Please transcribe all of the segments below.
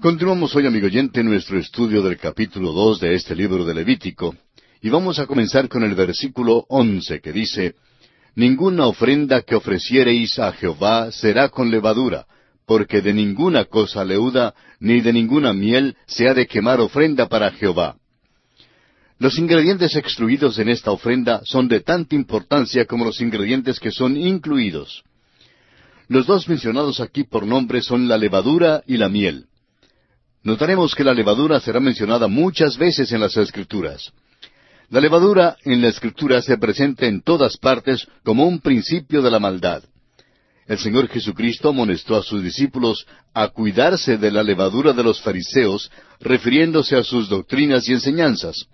Continuamos hoy, amigo oyente, nuestro estudio del capítulo dos de este libro de Levítico, y vamos a comenzar con el versículo once que dice Ninguna ofrenda que ofreciereis a Jehová será con levadura, porque de ninguna cosa leuda, ni de ninguna miel se ha de quemar ofrenda para Jehová. Los ingredientes excluidos en esta ofrenda son de tanta importancia como los ingredientes que son incluidos. Los dos mencionados aquí por nombre son la levadura y la miel. Notaremos que la levadura será mencionada muchas veces en las Escrituras. La levadura en la Escritura se presenta en todas partes como un principio de la maldad. El Señor Jesucristo amonestó a sus discípulos a cuidarse de la levadura de los fariseos, refiriéndose a sus doctrinas y enseñanzas.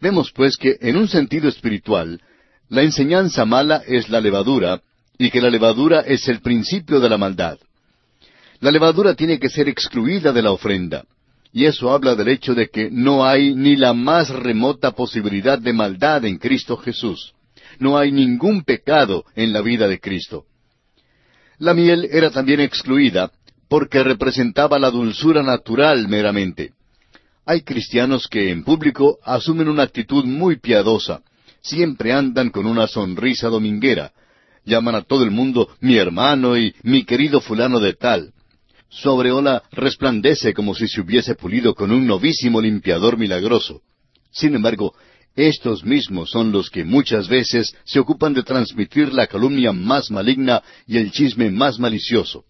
Vemos pues que, en un sentido espiritual, la enseñanza mala es la levadura, y que la levadura es el principio de la maldad. La levadura tiene que ser excluida de la ofrenda. Y eso habla del hecho de que no hay ni la más remota posibilidad de maldad en Cristo Jesús. No hay ningún pecado en la vida de Cristo. La miel era también excluida porque representaba la dulzura natural meramente. Hay cristianos que en público asumen una actitud muy piadosa, siempre andan con una sonrisa dominguera, llaman a todo el mundo mi hermano y mi querido fulano de tal, su aureola resplandece como si se hubiese pulido con un novísimo limpiador milagroso. Sin embargo, estos mismos son los que muchas veces se ocupan de transmitir la calumnia más maligna y el chisme más malicioso.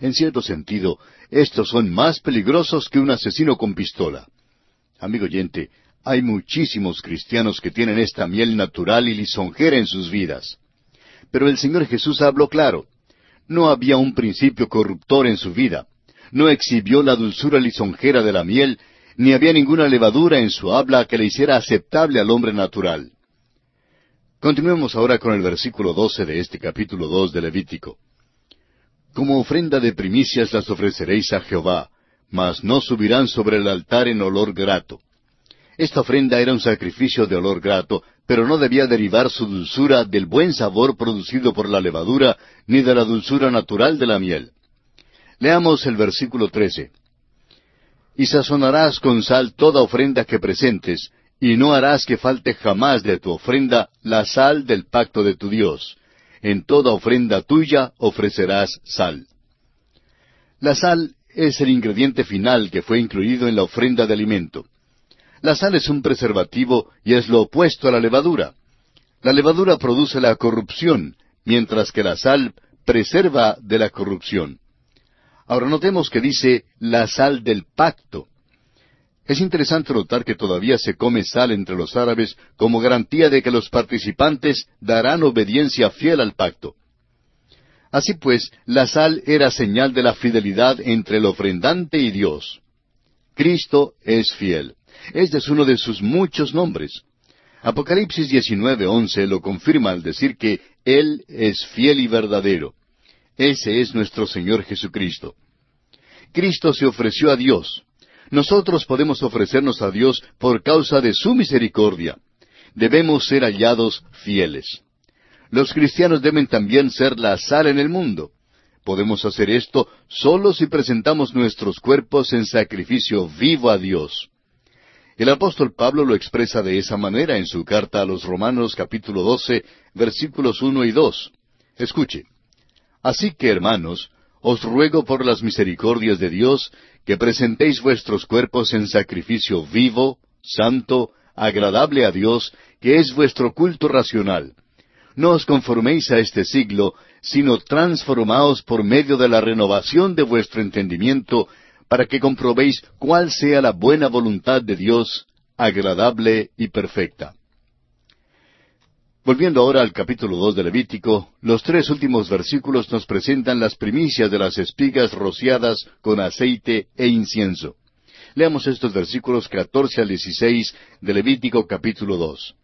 En cierto sentido, estos son más peligrosos que un asesino con pistola. Amigo oyente, hay muchísimos cristianos que tienen esta miel natural y lisonjera en sus vidas. Pero el Señor Jesús habló claro. No había un principio corruptor en su vida. No exhibió la dulzura lisonjera de la miel, ni había ninguna levadura en su habla que le hiciera aceptable al hombre natural. Continuemos ahora con el versículo doce de este capítulo dos de Levítico. Como ofrenda de primicias las ofreceréis a Jehová, mas no subirán sobre el altar en olor grato. Esta ofrenda era un sacrificio de olor grato, pero no debía derivar su dulzura del buen sabor producido por la levadura, ni de la dulzura natural de la miel. Leamos el versículo trece. Y sazonarás con sal toda ofrenda que presentes, y no harás que falte jamás de tu ofrenda la sal del pacto de tu Dios. En toda ofrenda tuya ofrecerás sal. La sal es el ingrediente final que fue incluido en la ofrenda de alimento. La sal es un preservativo y es lo opuesto a la levadura. La levadura produce la corrupción, mientras que la sal preserva de la corrupción. Ahora notemos que dice la sal del pacto. Es interesante notar que todavía se come sal entre los árabes como garantía de que los participantes darán obediencia fiel al pacto. Así pues, la sal era señal de la fidelidad entre el ofrendante y Dios. Cristo es fiel. Este es uno de sus muchos nombres. Apocalipsis 19:11 lo confirma al decir que Él es fiel y verdadero. Ese es nuestro Señor Jesucristo. Cristo se ofreció a Dios. Nosotros podemos ofrecernos a Dios por causa de su misericordia. Debemos ser hallados fieles. Los cristianos deben también ser la sal en el mundo. Podemos hacer esto solo si presentamos nuestros cuerpos en sacrificio vivo a Dios. El apóstol Pablo lo expresa de esa manera en su carta a los Romanos capítulo 12, versículos uno y dos. Escuche. Así que, hermanos, os ruego por las misericordias de Dios que presentéis vuestros cuerpos en sacrificio vivo, santo, agradable a Dios, que es vuestro culto racional. No os conforméis a este siglo, sino transformaos por medio de la renovación de vuestro entendimiento, para que comprobéis cuál sea la buena voluntad de Dios, agradable y perfecta. Volviendo ahora al capítulo dos de Levítico, los tres últimos versículos nos presentan las primicias de las espigas rociadas con aceite e incienso. Leamos estos versículos catorce al dieciséis de Levítico capítulo dos.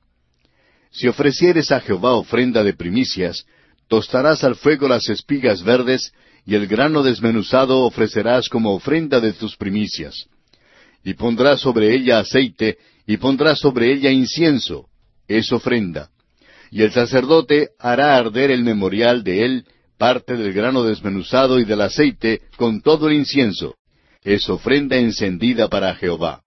Si ofrecieres a Jehová ofrenda de primicias, tostarás al fuego las espigas verdes, y el grano desmenuzado ofrecerás como ofrenda de tus primicias. Y pondrás sobre ella aceite, y pondrás sobre ella incienso, es ofrenda. Y el sacerdote hará arder el memorial de él, parte del grano desmenuzado y del aceite, con todo el incienso. es ofrenda encendida para Jehová.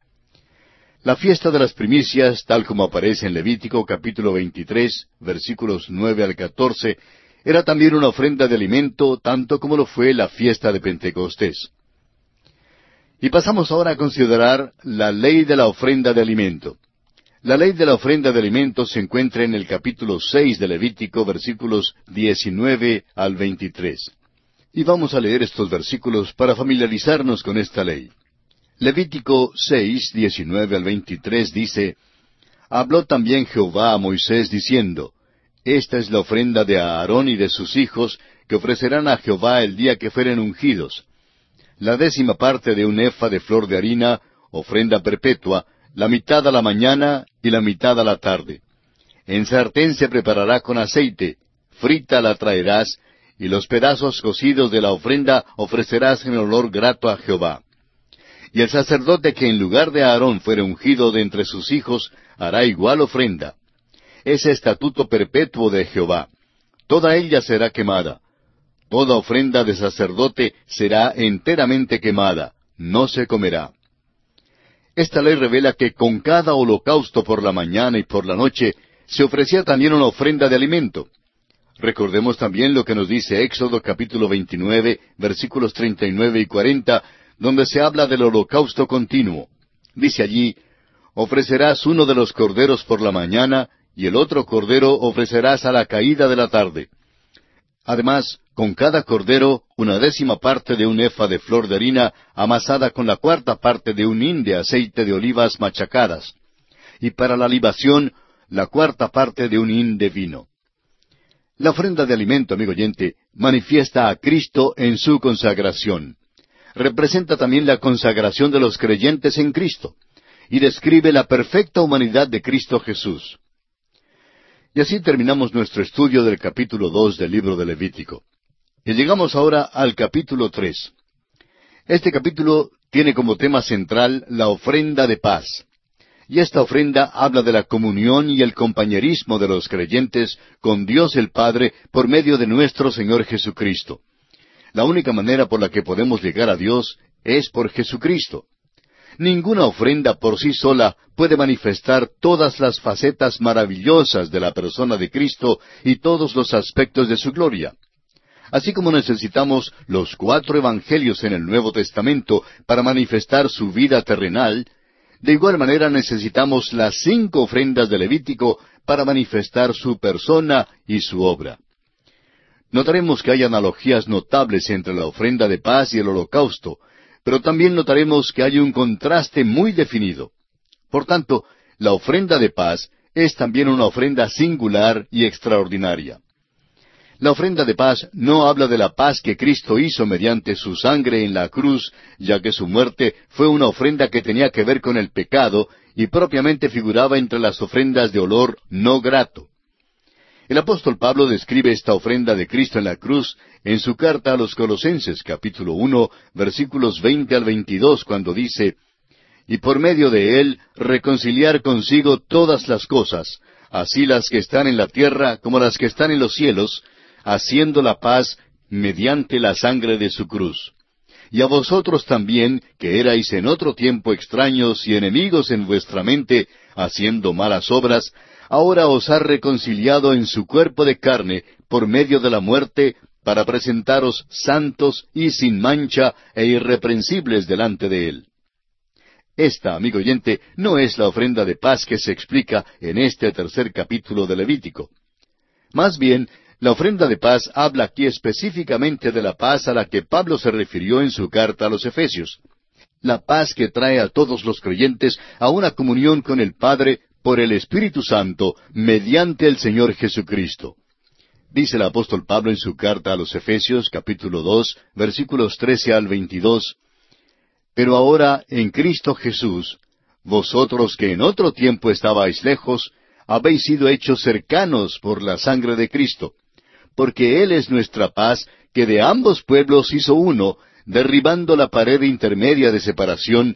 La fiesta de las primicias, tal como aparece en Levítico capítulo 23, versículos 9 al 14, era también una ofrenda de alimento, tanto como lo fue la fiesta de Pentecostés. Y pasamos ahora a considerar la ley de la ofrenda de alimento. La ley de la ofrenda de alimento se encuentra en el capítulo seis de Levítico, versículos 19 al 23. Y vamos a leer estos versículos para familiarizarnos con esta ley. Levítico 6, 19 al 23 dice, Habló también Jehová a Moisés diciendo, Esta es la ofrenda de Aarón y de sus hijos que ofrecerán a Jehová el día que fueren ungidos. La décima parte de un efa de flor de harina, ofrenda perpetua, la mitad a la mañana y la mitad a la tarde. En sartén se preparará con aceite, frita la traerás, y los pedazos cocidos de la ofrenda ofrecerás en olor grato a Jehová. Y el sacerdote que en lugar de Aarón fuere ungido de entre sus hijos, hará igual ofrenda. Es estatuto perpetuo de Jehová. Toda ella será quemada. Toda ofrenda de sacerdote será enteramente quemada, no se comerá. Esta ley revela que con cada holocausto por la mañana y por la noche se ofrecía también una ofrenda de alimento. Recordemos también lo que nos dice Éxodo capítulo 29, versículos 39 y 40, donde se habla del holocausto continuo. Dice allí, ofrecerás uno de los corderos por la mañana y el otro cordero ofrecerás a la caída de la tarde. Además, con cada cordero una décima parte de un efa de flor de harina amasada con la cuarta parte de un hin de aceite de olivas machacadas, y para la libación la cuarta parte de un hin de vino. La ofrenda de alimento, amigo oyente, manifiesta a Cristo en su consagración representa también la consagración de los creyentes en Cristo y describe la perfecta humanidad de Cristo Jesús. Y así terminamos nuestro estudio del capítulo dos del libro de Levítico. Y llegamos ahora al capítulo tres. Este capítulo tiene como tema central la ofrenda de paz. Y esta ofrenda habla de la comunión y el compañerismo de los creyentes con Dios el Padre por medio de nuestro Señor Jesucristo. La única manera por la que podemos llegar a Dios es por Jesucristo. Ninguna ofrenda por sí sola puede manifestar todas las facetas maravillosas de la persona de Cristo y todos los aspectos de su gloria. Así como necesitamos los cuatro evangelios en el Nuevo Testamento para manifestar su vida terrenal, de igual manera necesitamos las cinco ofrendas de Levítico para manifestar su persona y su obra. Notaremos que hay analogías notables entre la ofrenda de paz y el holocausto, pero también notaremos que hay un contraste muy definido. Por tanto, la ofrenda de paz es también una ofrenda singular y extraordinaria. La ofrenda de paz no habla de la paz que Cristo hizo mediante su sangre en la cruz, ya que su muerte fue una ofrenda que tenía que ver con el pecado y propiamente figuraba entre las ofrendas de olor no grato. El apóstol Pablo describe esta ofrenda de Cristo en la cruz en su carta a los Colosenses capítulo uno versículos veinte al veintidós cuando dice y por medio de él reconciliar consigo todas las cosas, así las que están en la tierra como las que están en los cielos, haciendo la paz mediante la sangre de su cruz. Y a vosotros también, que erais en otro tiempo extraños y enemigos en vuestra mente, haciendo malas obras, ahora os ha reconciliado en su cuerpo de carne por medio de la muerte, para presentaros santos y sin mancha e irreprensibles delante de Él. Esta, amigo oyente, no es la ofrenda de paz que se explica en este tercer capítulo de Levítico. Más bien, la ofrenda de paz habla aquí específicamente de la paz a la que Pablo se refirió en su carta a los Efesios. La paz que trae a todos los creyentes a una comunión con el Padre por el Espíritu Santo mediante el Señor Jesucristo. Dice el apóstol Pablo en su carta a los Efesios capítulo dos versículos trece al veintidós Pero ahora en Cristo Jesús, vosotros que en otro tiempo estabais lejos, habéis sido hechos cercanos por la sangre de Cristo, porque Él es nuestra paz, que de ambos pueblos hizo uno, derribando la pared intermedia de separación,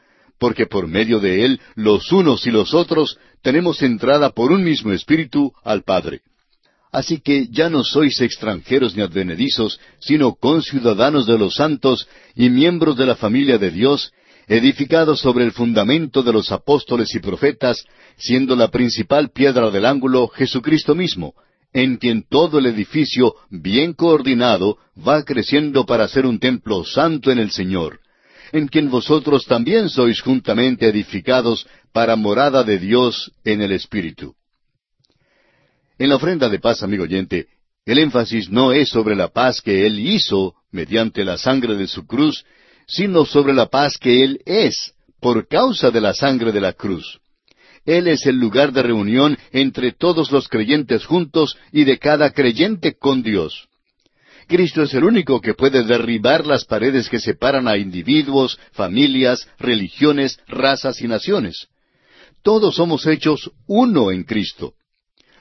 porque por medio de él los unos y los otros tenemos entrada por un mismo espíritu al Padre. Así que ya no sois extranjeros ni advenedizos, sino conciudadanos de los santos y miembros de la familia de Dios, edificados sobre el fundamento de los apóstoles y profetas, siendo la principal piedra del ángulo Jesucristo mismo, en quien todo el edificio, bien coordinado, va creciendo para ser un templo santo en el Señor, en quien vosotros también sois juntamente edificados para morada de Dios en el Espíritu. En la ofrenda de paz, amigo oyente, el énfasis no es sobre la paz que Él hizo mediante la sangre de su cruz, sino sobre la paz que Él es por causa de la sangre de la cruz. Él es el lugar de reunión entre todos los creyentes juntos y de cada creyente con Dios. Cristo es el único que puede derribar las paredes que separan a individuos, familias, religiones, razas y naciones. Todos somos hechos uno en Cristo.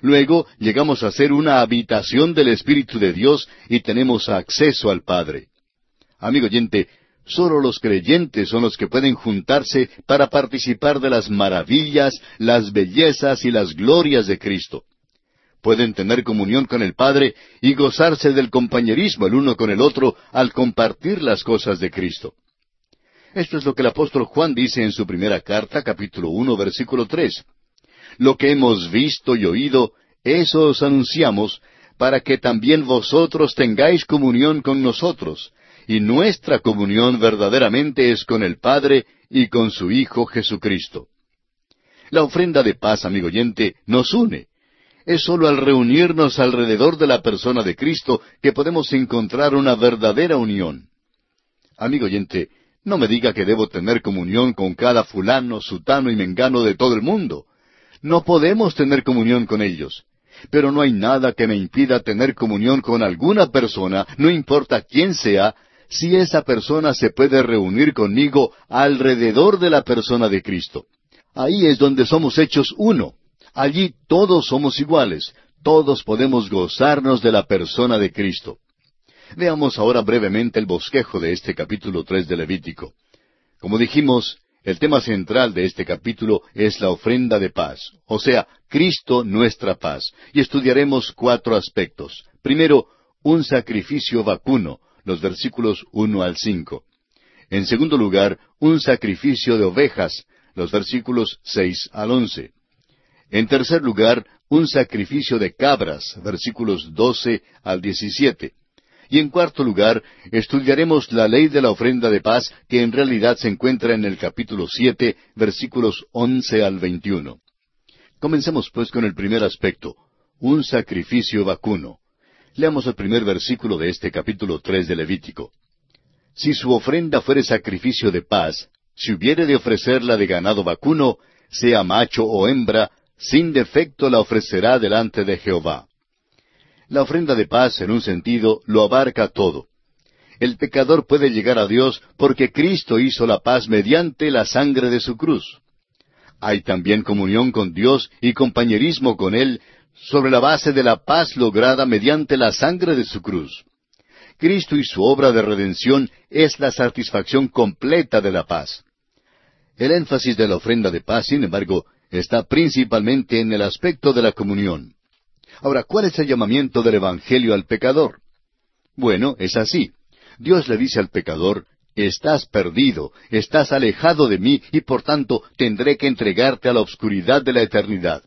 Luego llegamos a ser una habitación del Espíritu de Dios y tenemos acceso al Padre. Amigo oyente, solo los creyentes son los que pueden juntarse para participar de las maravillas, las bellezas y las glorias de Cristo. Pueden tener comunión con el Padre y gozarse del compañerismo el uno con el otro al compartir las cosas de Cristo. Esto es lo que el apóstol Juan dice en su primera carta, capítulo uno, versículo tres lo que hemos visto y oído, eso os anunciamos, para que también vosotros tengáis comunión con nosotros, y nuestra comunión verdaderamente es con el Padre y con su Hijo Jesucristo. La ofrenda de paz, amigo oyente, nos une. Es sólo al reunirnos alrededor de la persona de Cristo que podemos encontrar una verdadera unión. Amigo oyente, no me diga que debo tener comunión con cada fulano, sutano y mengano de todo el mundo. No podemos tener comunión con ellos. Pero no hay nada que me impida tener comunión con alguna persona, no importa quién sea, si esa persona se puede reunir conmigo alrededor de la persona de Cristo. Ahí es donde somos hechos uno. Allí todos somos iguales. Todos podemos gozarnos de la persona de Cristo. Veamos ahora brevemente el bosquejo de este capítulo tres de Levítico. Como dijimos, el tema central de este capítulo es la ofrenda de paz, o sea, Cristo nuestra paz, y estudiaremos cuatro aspectos. Primero, un sacrificio vacuno, los versículos uno al cinco. En segundo lugar, un sacrificio de ovejas, los versículos seis al once. En tercer lugar, un sacrificio de cabras, versículos doce al diecisiete. Y en cuarto lugar, estudiaremos la ley de la ofrenda de paz que en realidad se encuentra en el capítulo siete, versículos once al veintiuno. Comencemos pues con el primer aspecto, un sacrificio vacuno. Leamos el primer versículo de este capítulo tres de Levítico. Si su ofrenda fuere sacrificio de paz, si hubiere de ofrecerla de ganado vacuno, sea macho o hembra, sin defecto la ofrecerá delante de Jehová. La ofrenda de paz, en un sentido, lo abarca todo. El pecador puede llegar a Dios porque Cristo hizo la paz mediante la sangre de su cruz. Hay también comunión con Dios y compañerismo con Él sobre la base de la paz lograda mediante la sangre de su cruz. Cristo y su obra de redención es la satisfacción completa de la paz. El énfasis de la ofrenda de paz, sin embargo, está principalmente en el aspecto de la comunión. Ahora, ¿cuál es el llamamiento del Evangelio al pecador? Bueno, es así. Dios le dice al pecador, estás perdido, estás alejado de mí y por tanto tendré que entregarte a la oscuridad de la eternidad.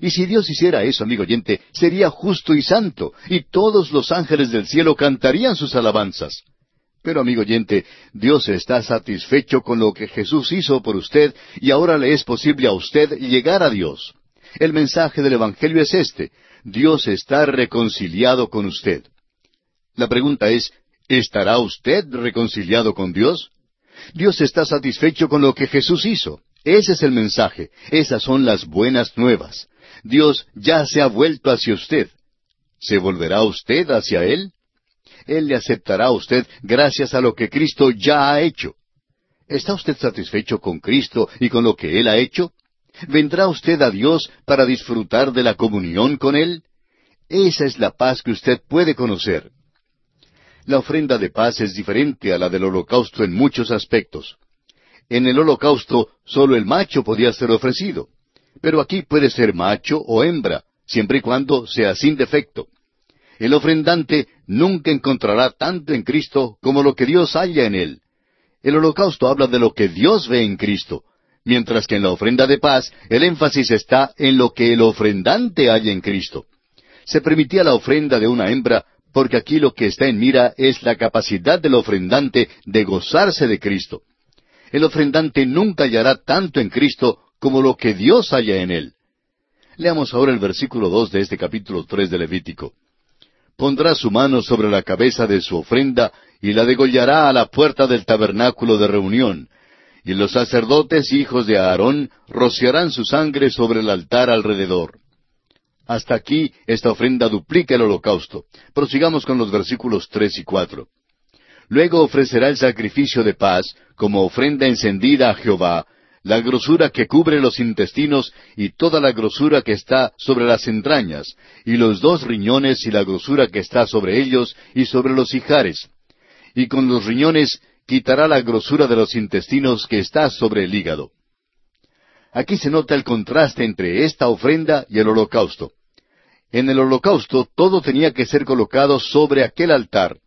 Y si Dios hiciera eso, amigo oyente, sería justo y santo, y todos los ángeles del cielo cantarían sus alabanzas. Pero, amigo oyente, Dios está satisfecho con lo que Jesús hizo por usted, y ahora le es posible a usted llegar a Dios. El mensaje del Evangelio es este. Dios está reconciliado con usted. La pregunta es, ¿estará usted reconciliado con Dios? Dios está satisfecho con lo que Jesús hizo. Ese es el mensaje. Esas son las buenas nuevas. Dios ya se ha vuelto hacia usted. ¿Se volverá usted hacia Él? Él le aceptará a usted gracias a lo que Cristo ya ha hecho. ¿Está usted satisfecho con Cristo y con lo que Él ha hecho? ¿Vendrá usted a Dios para disfrutar de la comunión con Él? Esa es la paz que usted puede conocer. La ofrenda de paz es diferente a la del holocausto en muchos aspectos. En el holocausto solo el macho podía ser ofrecido, pero aquí puede ser macho o hembra, siempre y cuando sea sin defecto. El ofrendante nunca encontrará tanto en Cristo como lo que Dios halla en él. El holocausto habla de lo que Dios ve en Cristo, mientras que en la ofrenda de paz el énfasis está en lo que el ofrendante halla en Cristo. Se permitía la ofrenda de una hembra porque aquí lo que está en mira es la capacidad del ofrendante de gozarse de Cristo. El ofrendante nunca hallará tanto en Cristo como lo que Dios halla en él. Leamos ahora el versículo dos de este capítulo tres de Levítico. Pondrá su mano sobre la cabeza de su ofrenda y la degollará a la puerta del tabernáculo de reunión, y los sacerdotes hijos de Aarón rociarán su sangre sobre el altar alrededor. Hasta aquí esta ofrenda duplica el holocausto. Prosigamos con los versículos tres y cuatro. Luego ofrecerá el sacrificio de paz como ofrenda encendida a Jehová, la grosura que cubre los intestinos y toda la grosura que está sobre las entrañas, y los dos riñones y la grosura que está sobre ellos y sobre los hijares. Y con los riñones quitará la grosura de los intestinos que está sobre el hígado. Aquí se nota el contraste entre esta ofrenda y el holocausto. En el holocausto todo tenía que ser colocado sobre aquel altar,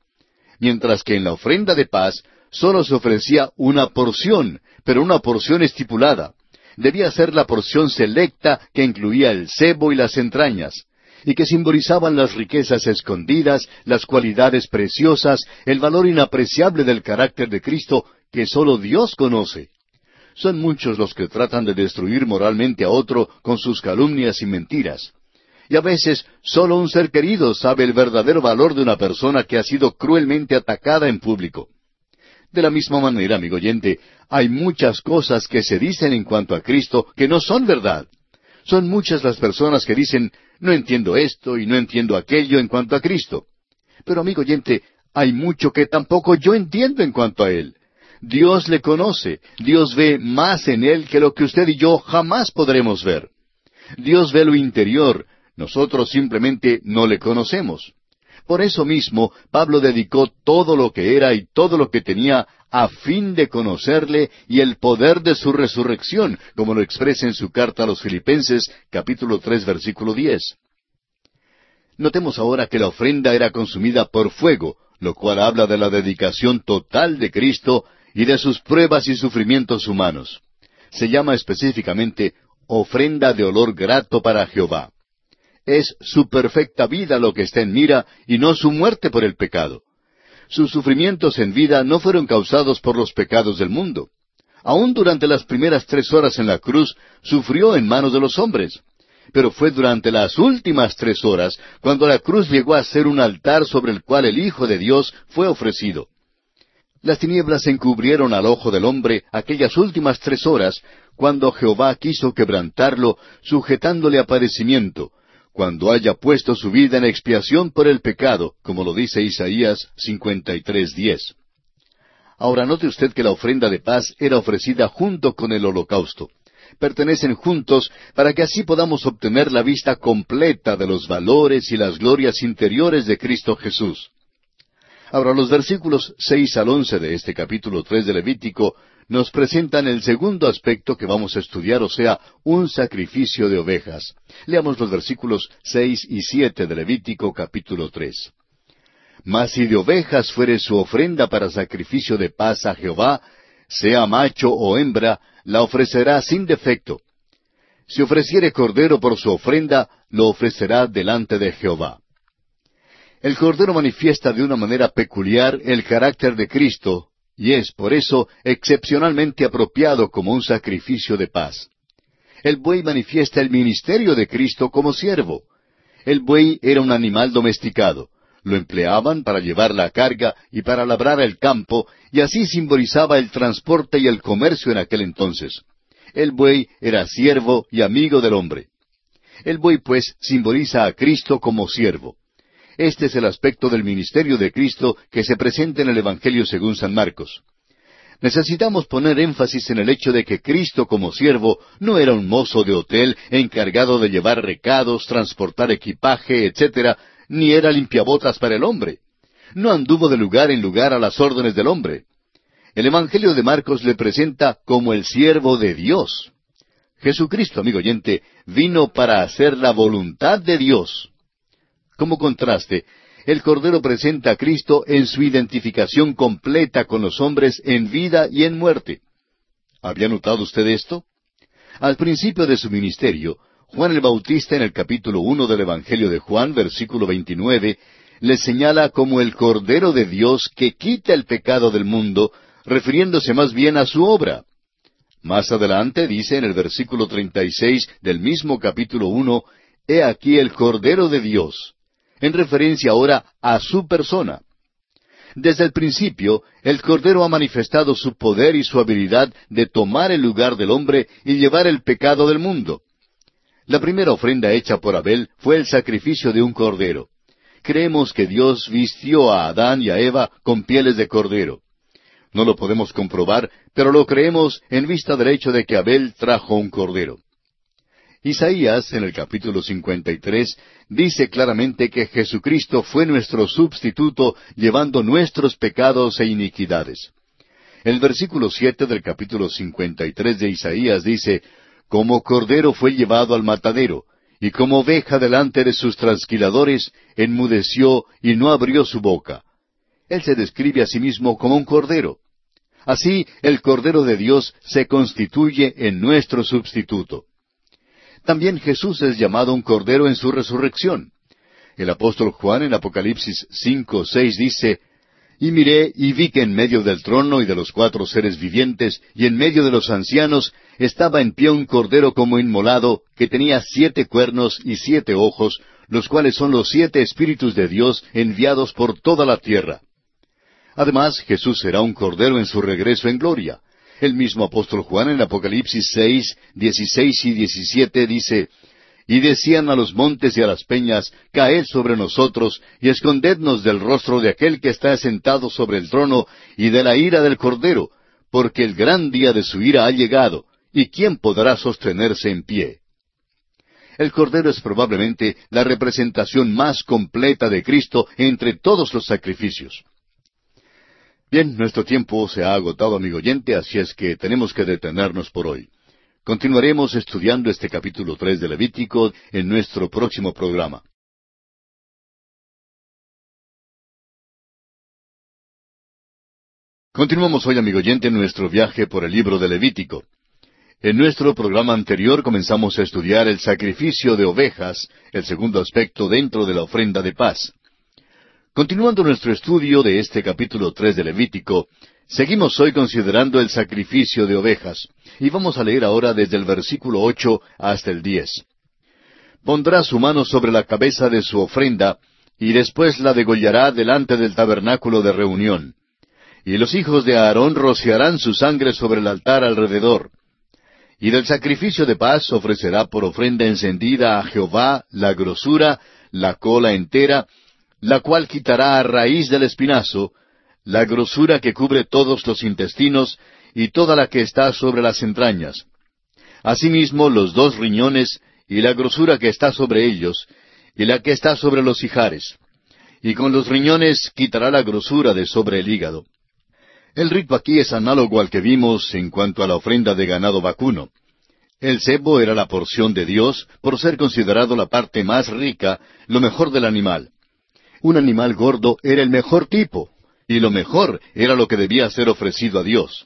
mientras que en la ofrenda de paz solo se ofrecía una porción, pero una porción estipulada. Debía ser la porción selecta que incluía el cebo y las entrañas, y que simbolizaban las riquezas escondidas, las cualidades preciosas, el valor inapreciable del carácter de Cristo que sólo Dios conoce. Son muchos los que tratan de destruir moralmente a otro con sus calumnias y mentiras. Y a veces sólo un ser querido sabe el verdadero valor de una persona que ha sido cruelmente atacada en público. De la misma manera, amigo oyente, hay muchas cosas que se dicen en cuanto a Cristo que no son verdad. Son muchas las personas que dicen, no entiendo esto y no entiendo aquello en cuanto a Cristo. Pero amigo oyente, hay mucho que tampoco yo entiendo en cuanto a Él. Dios le conoce, Dios ve más en Él que lo que usted y yo jamás podremos ver. Dios ve lo interior, nosotros simplemente no le conocemos. Por eso mismo, Pablo dedicó todo lo que era y todo lo que tenía a fin de conocerle y el poder de su resurrección, como lo expresa en su carta a los Filipenses, capítulo tres, versículo diez. Notemos ahora que la ofrenda era consumida por fuego, lo cual habla de la dedicación total de Cristo y de sus pruebas y sufrimientos humanos. Se llama específicamente ofrenda de olor grato para Jehová. Es su perfecta vida lo que está en mira y no su muerte por el pecado. Sus sufrimientos en vida no fueron causados por los pecados del mundo. Aún durante las primeras tres horas en la cruz sufrió en manos de los hombres. Pero fue durante las últimas tres horas cuando la cruz llegó a ser un altar sobre el cual el Hijo de Dios fue ofrecido. Las tinieblas encubrieron al ojo del hombre aquellas últimas tres horas cuando Jehová quiso quebrantarlo, sujetándole a padecimiento, cuando haya puesto su vida en expiación por el pecado, como lo dice Isaías 53:10. Ahora note usted que la ofrenda de paz era ofrecida junto con el holocausto. Pertenecen juntos para que así podamos obtener la vista completa de los valores y las glorias interiores de Cristo Jesús. Ahora los versículos seis al once de este capítulo tres de Levítico nos presentan el segundo aspecto que vamos a estudiar, o sea, un sacrificio de ovejas. Leamos los versículos seis y siete de Levítico capítulo tres. Mas si de ovejas fuere su ofrenda para sacrificio de paz a Jehová, sea macho o hembra, la ofrecerá sin defecto. Si ofreciere cordero por su ofrenda, lo ofrecerá delante de Jehová. El cordero manifiesta de una manera peculiar el carácter de Cristo, y es por eso excepcionalmente apropiado como un sacrificio de paz. El buey manifiesta el ministerio de Cristo como siervo. El buey era un animal domesticado. Lo empleaban para llevar la carga y para labrar el campo, y así simbolizaba el transporte y el comercio en aquel entonces. El buey era siervo y amigo del hombre. El buey, pues, simboliza a Cristo como siervo. Este es el aspecto del ministerio de Cristo que se presenta en el Evangelio según San Marcos. necesitamos poner énfasis en el hecho de que Cristo como siervo no era un mozo de hotel encargado de llevar recados, transportar equipaje, etc., ni era limpiabotas para el hombre. No anduvo de lugar en lugar a las órdenes del hombre. El Evangelio de Marcos le presenta como el siervo de Dios. Jesucristo, amigo oyente, vino para hacer la voluntad de Dios. Como contraste, el Cordero presenta a Cristo en su identificación completa con los hombres en vida y en muerte. ¿Había notado usted esto? Al principio de su ministerio, Juan el Bautista en el capítulo uno del Evangelio de Juan, versículo 29, le señala como el Cordero de Dios que quita el pecado del mundo, refiriéndose más bien a su obra. Más adelante dice en el versículo 36 del mismo capítulo uno, He aquí el Cordero de Dios, en referencia ahora a su persona. Desde el principio, el Cordero ha manifestado su poder y su habilidad de tomar el lugar del hombre y llevar el pecado del mundo. La primera ofrenda hecha por Abel fue el sacrificio de un cordero. Creemos que Dios vistió a Adán y a Eva con pieles de cordero. No lo podemos comprobar, pero lo creemos en vista del hecho de que Abel trajo un cordero. Isaías, en el capítulo 53, dice claramente que Jesucristo fue nuestro sustituto llevando nuestros pecados e iniquidades. El versículo siete del capítulo 53 de Isaías dice, Como cordero fue llevado al matadero, y como oveja delante de sus transquiladores, enmudeció y no abrió su boca. Él se describe a sí mismo como un cordero. Así, el Cordero de Dios se constituye en nuestro sustituto. También Jesús es llamado un cordero en su resurrección. El apóstol Juan en Apocalipsis 5, 6 dice, Y miré y vi que en medio del trono y de los cuatro seres vivientes y en medio de los ancianos estaba en pie un cordero como inmolado, que tenía siete cuernos y siete ojos, los cuales son los siete espíritus de Dios enviados por toda la tierra. Además, Jesús será un cordero en su regreso en gloria. El mismo apóstol Juan en Apocalipsis seis, dieciséis y diecisiete dice, Y decían a los montes y a las peñas, Caed sobre nosotros, y escondednos del rostro de aquel que está sentado sobre el trono, y de la ira del Cordero, porque el gran día de su ira ha llegado, y ¿quién podrá sostenerse en pie? El Cordero es probablemente la representación más completa de Cristo entre todos los sacrificios. Bien, nuestro tiempo se ha agotado, amigo oyente, así es que tenemos que detenernos por hoy. Continuaremos estudiando este capítulo tres de Levítico en nuestro próximo programa. Continuamos hoy, amigo oyente, nuestro viaje por el libro de Levítico. En nuestro programa anterior comenzamos a estudiar el sacrificio de ovejas, el segundo aspecto dentro de la ofrenda de paz. Continuando nuestro estudio de este capítulo tres de Levítico, seguimos hoy considerando el sacrificio de ovejas, y vamos a leer ahora desde el versículo ocho hasta el diez. Pondrá su mano sobre la cabeza de su ofrenda, y después la degollará delante del tabernáculo de reunión. Y los hijos de Aarón rociarán su sangre sobre el altar alrededor. Y del sacrificio de paz ofrecerá por ofrenda encendida a Jehová la grosura, la cola entera, la cual quitará a raíz del espinazo, la grosura que cubre todos los intestinos y toda la que está sobre las entrañas. Asimismo los dos riñones y la grosura que está sobre ellos, y la que está sobre los hijares. Y con los riñones quitará la grosura de sobre el hígado. El rito aquí es análogo al que vimos en cuanto a la ofrenda de ganado vacuno. El cebo era la porción de Dios por ser considerado la parte más rica, lo mejor del animal. Un animal gordo era el mejor tipo, y lo mejor era lo que debía ser ofrecido a Dios.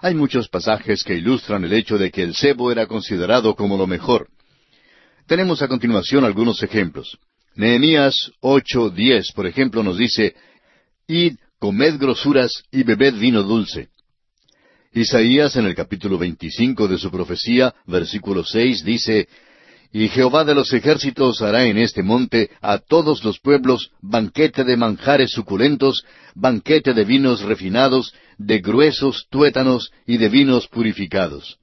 Hay muchos pasajes que ilustran el hecho de que el cebo era considerado como lo mejor. Tenemos a continuación algunos ejemplos. Nehemías 8:10, por ejemplo, nos dice, Id, comed grosuras y bebed vino dulce. Isaías en el capítulo 25 de su profecía, versículo 6, dice, y Jehová de los ejércitos hará en este monte a todos los pueblos banquete de manjares suculentos, banquete de vinos refinados, de gruesos tuétanos y de vinos purificados.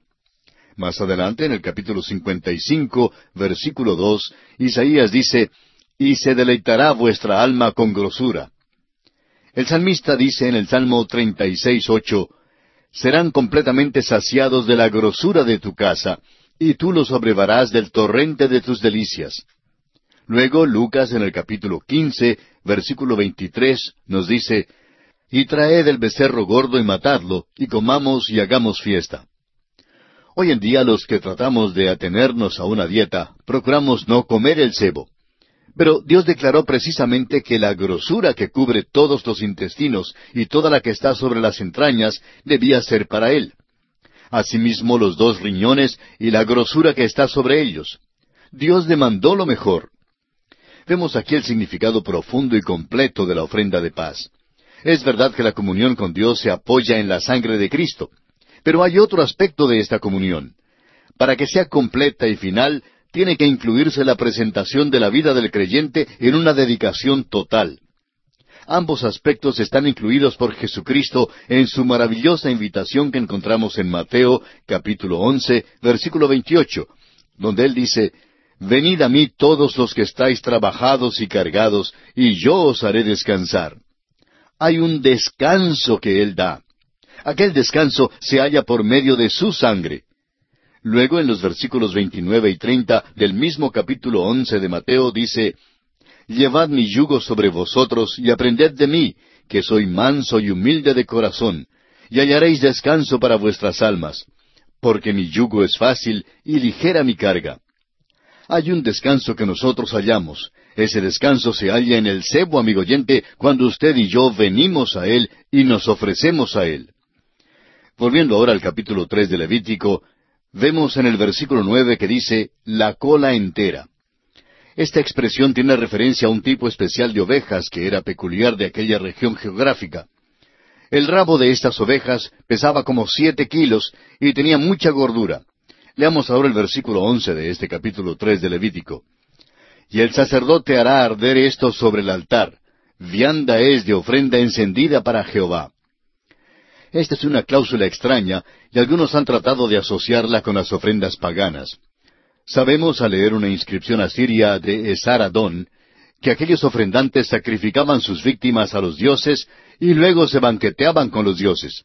Más adelante, en el capítulo 55, versículo 2, Isaías dice, Y se deleitará vuestra alma con grosura. El salmista dice en el Salmo 36, serán completamente saciados de la grosura de tu casa, y tú los abrevarás del torrente de tus delicias. Luego Lucas en el capítulo quince, versículo veintitrés, nos dice, Y traed el becerro gordo y matadlo, y comamos y hagamos fiesta. Hoy en día los que tratamos de atenernos a una dieta, procuramos no comer el cebo. Pero Dios declaró precisamente que la grosura que cubre todos los intestinos y toda la que está sobre las entrañas debía ser para Él. Asimismo los dos riñones y la grosura que está sobre ellos. Dios demandó lo mejor. Vemos aquí el significado profundo y completo de la ofrenda de paz. Es verdad que la comunión con Dios se apoya en la sangre de Cristo, pero hay otro aspecto de esta comunión. Para que sea completa y final, tiene que incluirse la presentación de la vida del creyente en una dedicación total. Ambos aspectos están incluidos por Jesucristo en su maravillosa invitación que encontramos en Mateo capítulo once, versículo veintiocho, donde él dice, Venid a mí todos los que estáis trabajados y cargados, y yo os haré descansar. Hay un descanso que él da. Aquel descanso se halla por medio de su sangre. Luego en los versículos 29 y 30 del mismo capítulo 11 de Mateo dice, Llevad mi yugo sobre vosotros y aprended de mí, que soy manso y humilde de corazón, y hallaréis descanso para vuestras almas, porque mi yugo es fácil y ligera mi carga. Hay un descanso que nosotros hallamos. Ese descanso se halla en el cebo, amigo oyente, cuando usted y yo venimos a Él y nos ofrecemos a Él. Volviendo ahora al capítulo tres de Levítico, vemos en el versículo nueve que dice la cola entera. Esta expresión tiene referencia a un tipo especial de ovejas que era peculiar de aquella región geográfica. El rabo de estas ovejas pesaba como siete kilos y tenía mucha gordura. Leamos ahora el versículo once de este capítulo tres de Levítico. Y el sacerdote hará arder esto sobre el altar. Vianda es de ofrenda encendida para Jehová. Esta es una cláusula extraña y algunos han tratado de asociarla con las ofrendas paganas. Sabemos al leer una inscripción asiria de Esaradón que aquellos ofrendantes sacrificaban sus víctimas a los dioses y luego se banqueteaban con los dioses.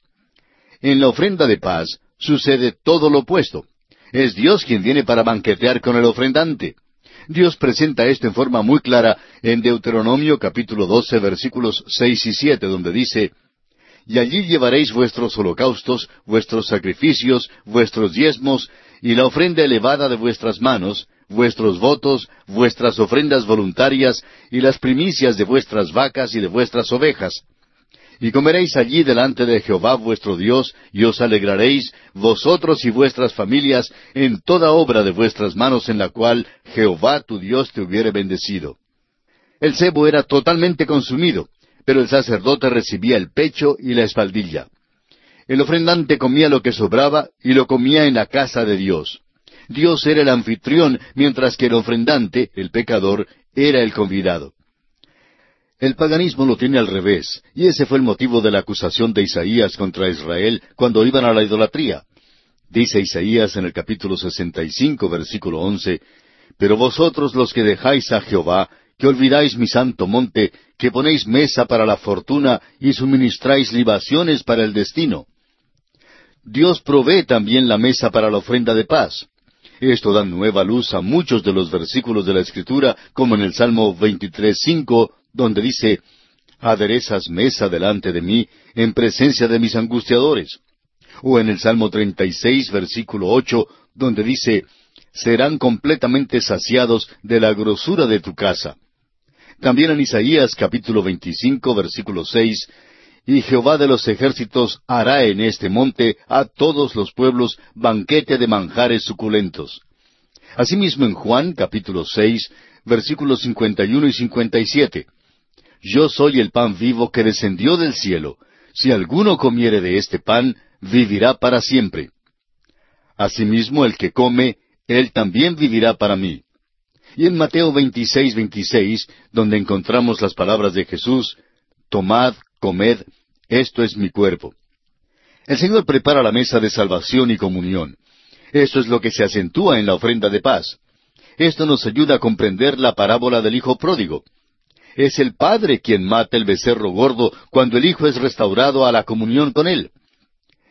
En la ofrenda de paz sucede todo lo opuesto. Es Dios quien viene para banquetear con el ofrendante. Dios presenta esto en forma muy clara en Deuteronomio capítulo 12 versículos seis y siete, donde dice, y allí llevaréis vuestros holocaustos, vuestros sacrificios, vuestros diezmos, y la ofrenda elevada de vuestras manos, vuestros votos, vuestras ofrendas voluntarias, y las primicias de vuestras vacas y de vuestras ovejas. Y comeréis allí delante de Jehová vuestro Dios, y os alegraréis, vosotros y vuestras familias, en toda obra de vuestras manos en la cual Jehová tu Dios te hubiere bendecido. El cebo era totalmente consumido, pero el sacerdote recibía el pecho y la espaldilla. El ofrendante comía lo que sobraba y lo comía en la casa de Dios. Dios era el anfitrión, mientras que el ofrendante, el pecador, era el convidado. El paganismo lo tiene al revés, y ese fue el motivo de la acusación de Isaías contra Israel cuando iban a la idolatría. Dice Isaías en el capítulo 65, versículo 11, Pero vosotros los que dejáis a Jehová, que olvidáis mi santo monte, que ponéis mesa para la fortuna y suministráis libaciones para el destino. Dios provee también la mesa para la ofrenda de paz. Esto da nueva luz a muchos de los versículos de la Escritura, como en el Salmo 23.5, donde dice, Aderezas mesa delante de mí, en presencia de mis angustiadores. O en el Salmo 36, versículo 8, donde dice, Serán completamente saciados de la grosura de tu casa. También en Isaías capítulo 25 versículo 6, y Jehová de los ejércitos hará en este monte a todos los pueblos banquete de manjares suculentos. Asimismo en Juan capítulo 6 versículos 51 y 57. Yo soy el pan vivo que descendió del cielo. Si alguno comiere de este pan, vivirá para siempre. Asimismo el que come, él también vivirá para mí. Y en Mateo 26, 26, donde encontramos las palabras de Jesús, Tomad, comed, esto es mi cuerpo. El Señor prepara la mesa de salvación y comunión. Esto es lo que se acentúa en la ofrenda de paz. Esto nos ayuda a comprender la parábola del Hijo pródigo. Es el Padre quien mata el becerro gordo cuando el Hijo es restaurado a la comunión con Él.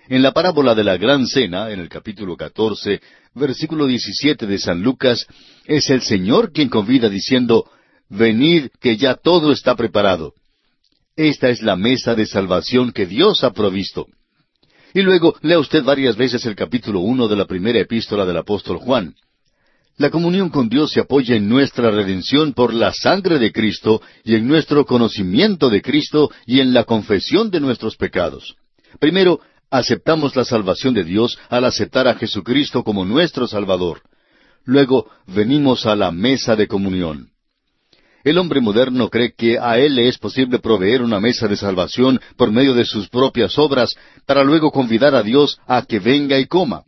En la parábola de la gran cena, en el capítulo 14, versículo 17 de San Lucas, es el Señor quien convida diciendo, Venid que ya todo está preparado. Esta es la mesa de salvación que Dios ha provisto. Y luego lea usted varias veces el capítulo uno de la primera epístola del apóstol Juan. La comunión con Dios se apoya en nuestra redención por la sangre de Cristo y en nuestro conocimiento de Cristo y en la confesión de nuestros pecados. Primero, aceptamos la salvación de Dios al aceptar a Jesucristo como nuestro Salvador. Luego venimos a la mesa de comunión. El hombre moderno cree que a él le es posible proveer una mesa de salvación por medio de sus propias obras para luego convidar a Dios a que venga y coma.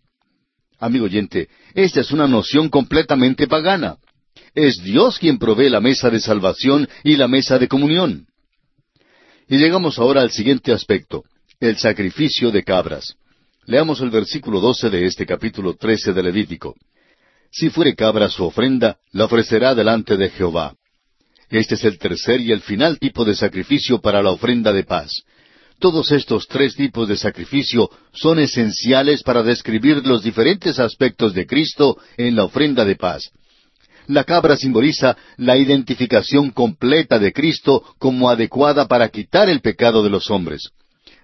Amigo oyente, esta es una noción completamente pagana. Es Dios quien provee la mesa de salvación y la mesa de comunión. Y llegamos ahora al siguiente aspecto el sacrificio de cabras. Leamos el versículo doce de este capítulo trece de Levítico. Si fuere cabra su ofrenda, la ofrecerá delante de Jehová. Este es el tercer y el final tipo de sacrificio para la ofrenda de paz. Todos estos tres tipos de sacrificio son esenciales para describir los diferentes aspectos de Cristo en la ofrenda de paz. La cabra simboliza la identificación completa de Cristo como adecuada para quitar el pecado de los hombres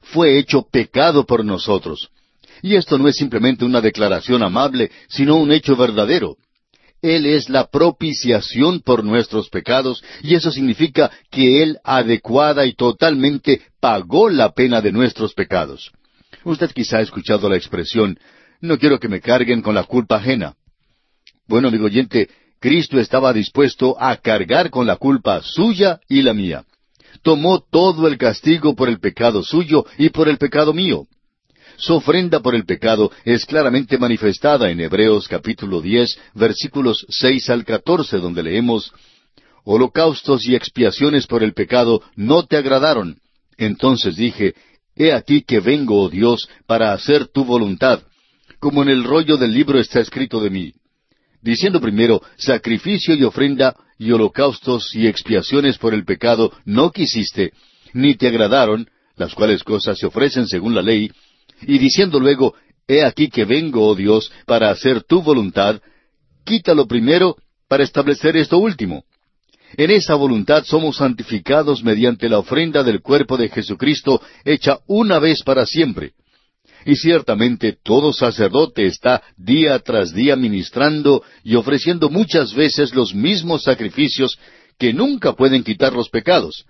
fue hecho pecado por nosotros. Y esto no es simplemente una declaración amable, sino un hecho verdadero. Él es la propiciación por nuestros pecados, y eso significa que Él adecuada y totalmente pagó la pena de nuestros pecados. Usted quizá ha escuchado la expresión, no quiero que me carguen con la culpa ajena. Bueno, amigo oyente, Cristo estaba dispuesto a cargar con la culpa suya y la mía tomó todo el castigo por el pecado suyo y por el pecado mío. Su ofrenda por el pecado es claramente manifestada en Hebreos capítulo diez, versículos seis al catorce, donde leemos Holocaustos y expiaciones por el pecado no te agradaron. Entonces dije, He aquí que vengo, oh Dios, para hacer tu voluntad, como en el rollo del libro está escrito de mí diciendo primero, sacrificio y ofrenda y holocaustos y expiaciones por el pecado no quisiste, ni te agradaron, las cuales cosas se ofrecen según la ley, y diciendo luego, He aquí que vengo, oh Dios, para hacer tu voluntad, quítalo primero para establecer esto último. En esa voluntad somos santificados mediante la ofrenda del cuerpo de Jesucristo hecha una vez para siempre. Y ciertamente todo sacerdote está día tras día ministrando y ofreciendo muchas veces los mismos sacrificios que nunca pueden quitar los pecados.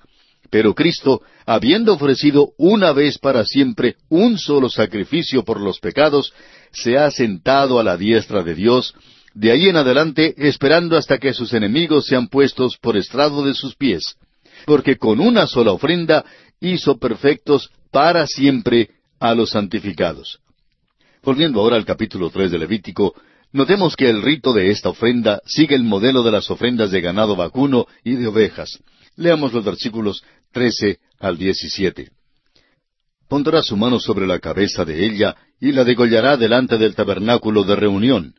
Pero Cristo, habiendo ofrecido una vez para siempre un solo sacrificio por los pecados, se ha sentado a la diestra de Dios, de ahí en adelante esperando hasta que sus enemigos sean puestos por estrado de sus pies, porque con una sola ofrenda hizo perfectos para siempre a los santificados. Volviendo ahora al capítulo tres de Levítico, notemos que el rito de esta ofrenda sigue el modelo de las ofrendas de ganado vacuno y de ovejas. Leamos los versículos trece al diecisiete. Pondrá su mano sobre la cabeza de ella y la degollará delante del tabernáculo de reunión.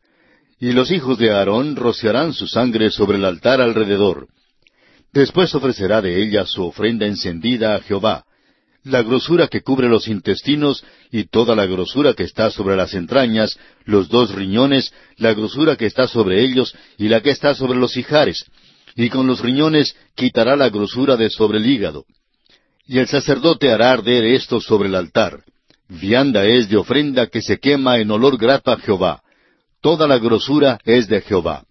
Y los hijos de Aarón rociarán su sangre sobre el altar alrededor. Después ofrecerá de ella su ofrenda encendida a Jehová, la grosura que cubre los intestinos y toda la grosura que está sobre las entrañas, los dos riñones, la grosura que está sobre ellos y la que está sobre los hijares, y con los riñones quitará la grosura de sobre el hígado. Y el sacerdote hará arder esto sobre el altar. Vianda es de ofrenda que se quema en olor grato a Jehová. Toda la grosura es de Jehová.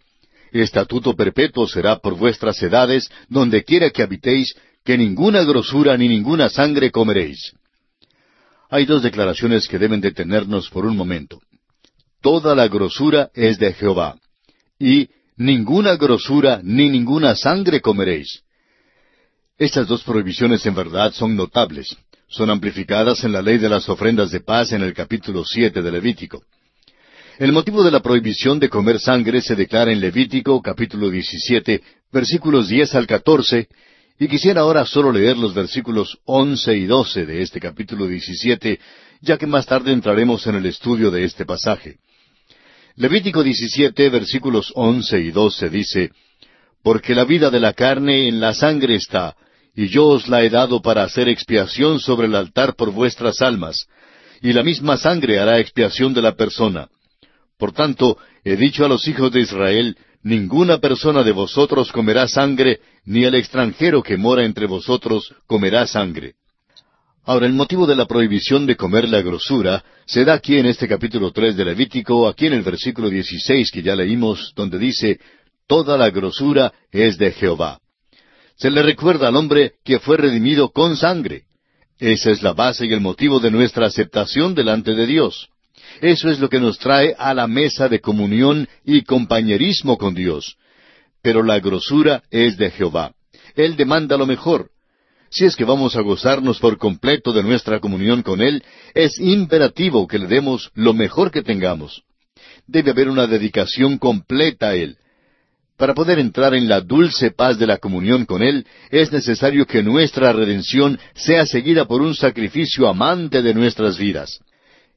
Estatuto perpetuo será por vuestras edades, donde quiera que habitéis, que ninguna grosura ni ninguna sangre comeréis. Hay dos declaraciones que deben detenernos por un momento. Toda la grosura es de Jehová. Y ninguna grosura ni ninguna sangre comeréis. Estas dos prohibiciones en verdad son notables. Son amplificadas en la ley de las ofrendas de paz en el capítulo siete de Levítico. El motivo de la prohibición de comer sangre se declara en Levítico capítulo 17, versículos 10 al 14, y quisiera ahora solo leer los versículos once y doce de este capítulo diecisiete, ya que más tarde entraremos en el estudio de este pasaje. Levítico 17, versículos once y doce dice, Porque la vida de la carne en la sangre está, y yo os la he dado para hacer expiación sobre el altar por vuestras almas, y la misma sangre hará expiación de la persona. Por tanto, he dicho a los hijos de Israel, ninguna persona de vosotros comerá sangre, ni el extranjero que mora entre vosotros comerá sangre. Ahora, el motivo de la prohibición de comer la grosura se da aquí en este capítulo tres de Levítico, aquí en el versículo dieciséis que ya leímos, donde dice, Toda la grosura es de Jehová. Se le recuerda al hombre que fue redimido con sangre. Esa es la base y el motivo de nuestra aceptación delante de Dios. Eso es lo que nos trae a la mesa de comunión y compañerismo con Dios. Pero la grosura es de Jehová. Él demanda lo mejor. Si es que vamos a gozarnos por completo de nuestra comunión con Él, es imperativo que le demos lo mejor que tengamos. Debe haber una dedicación completa a Él. Para poder entrar en la dulce paz de la comunión con Él, es necesario que nuestra redención sea seguida por un sacrificio amante de nuestras vidas.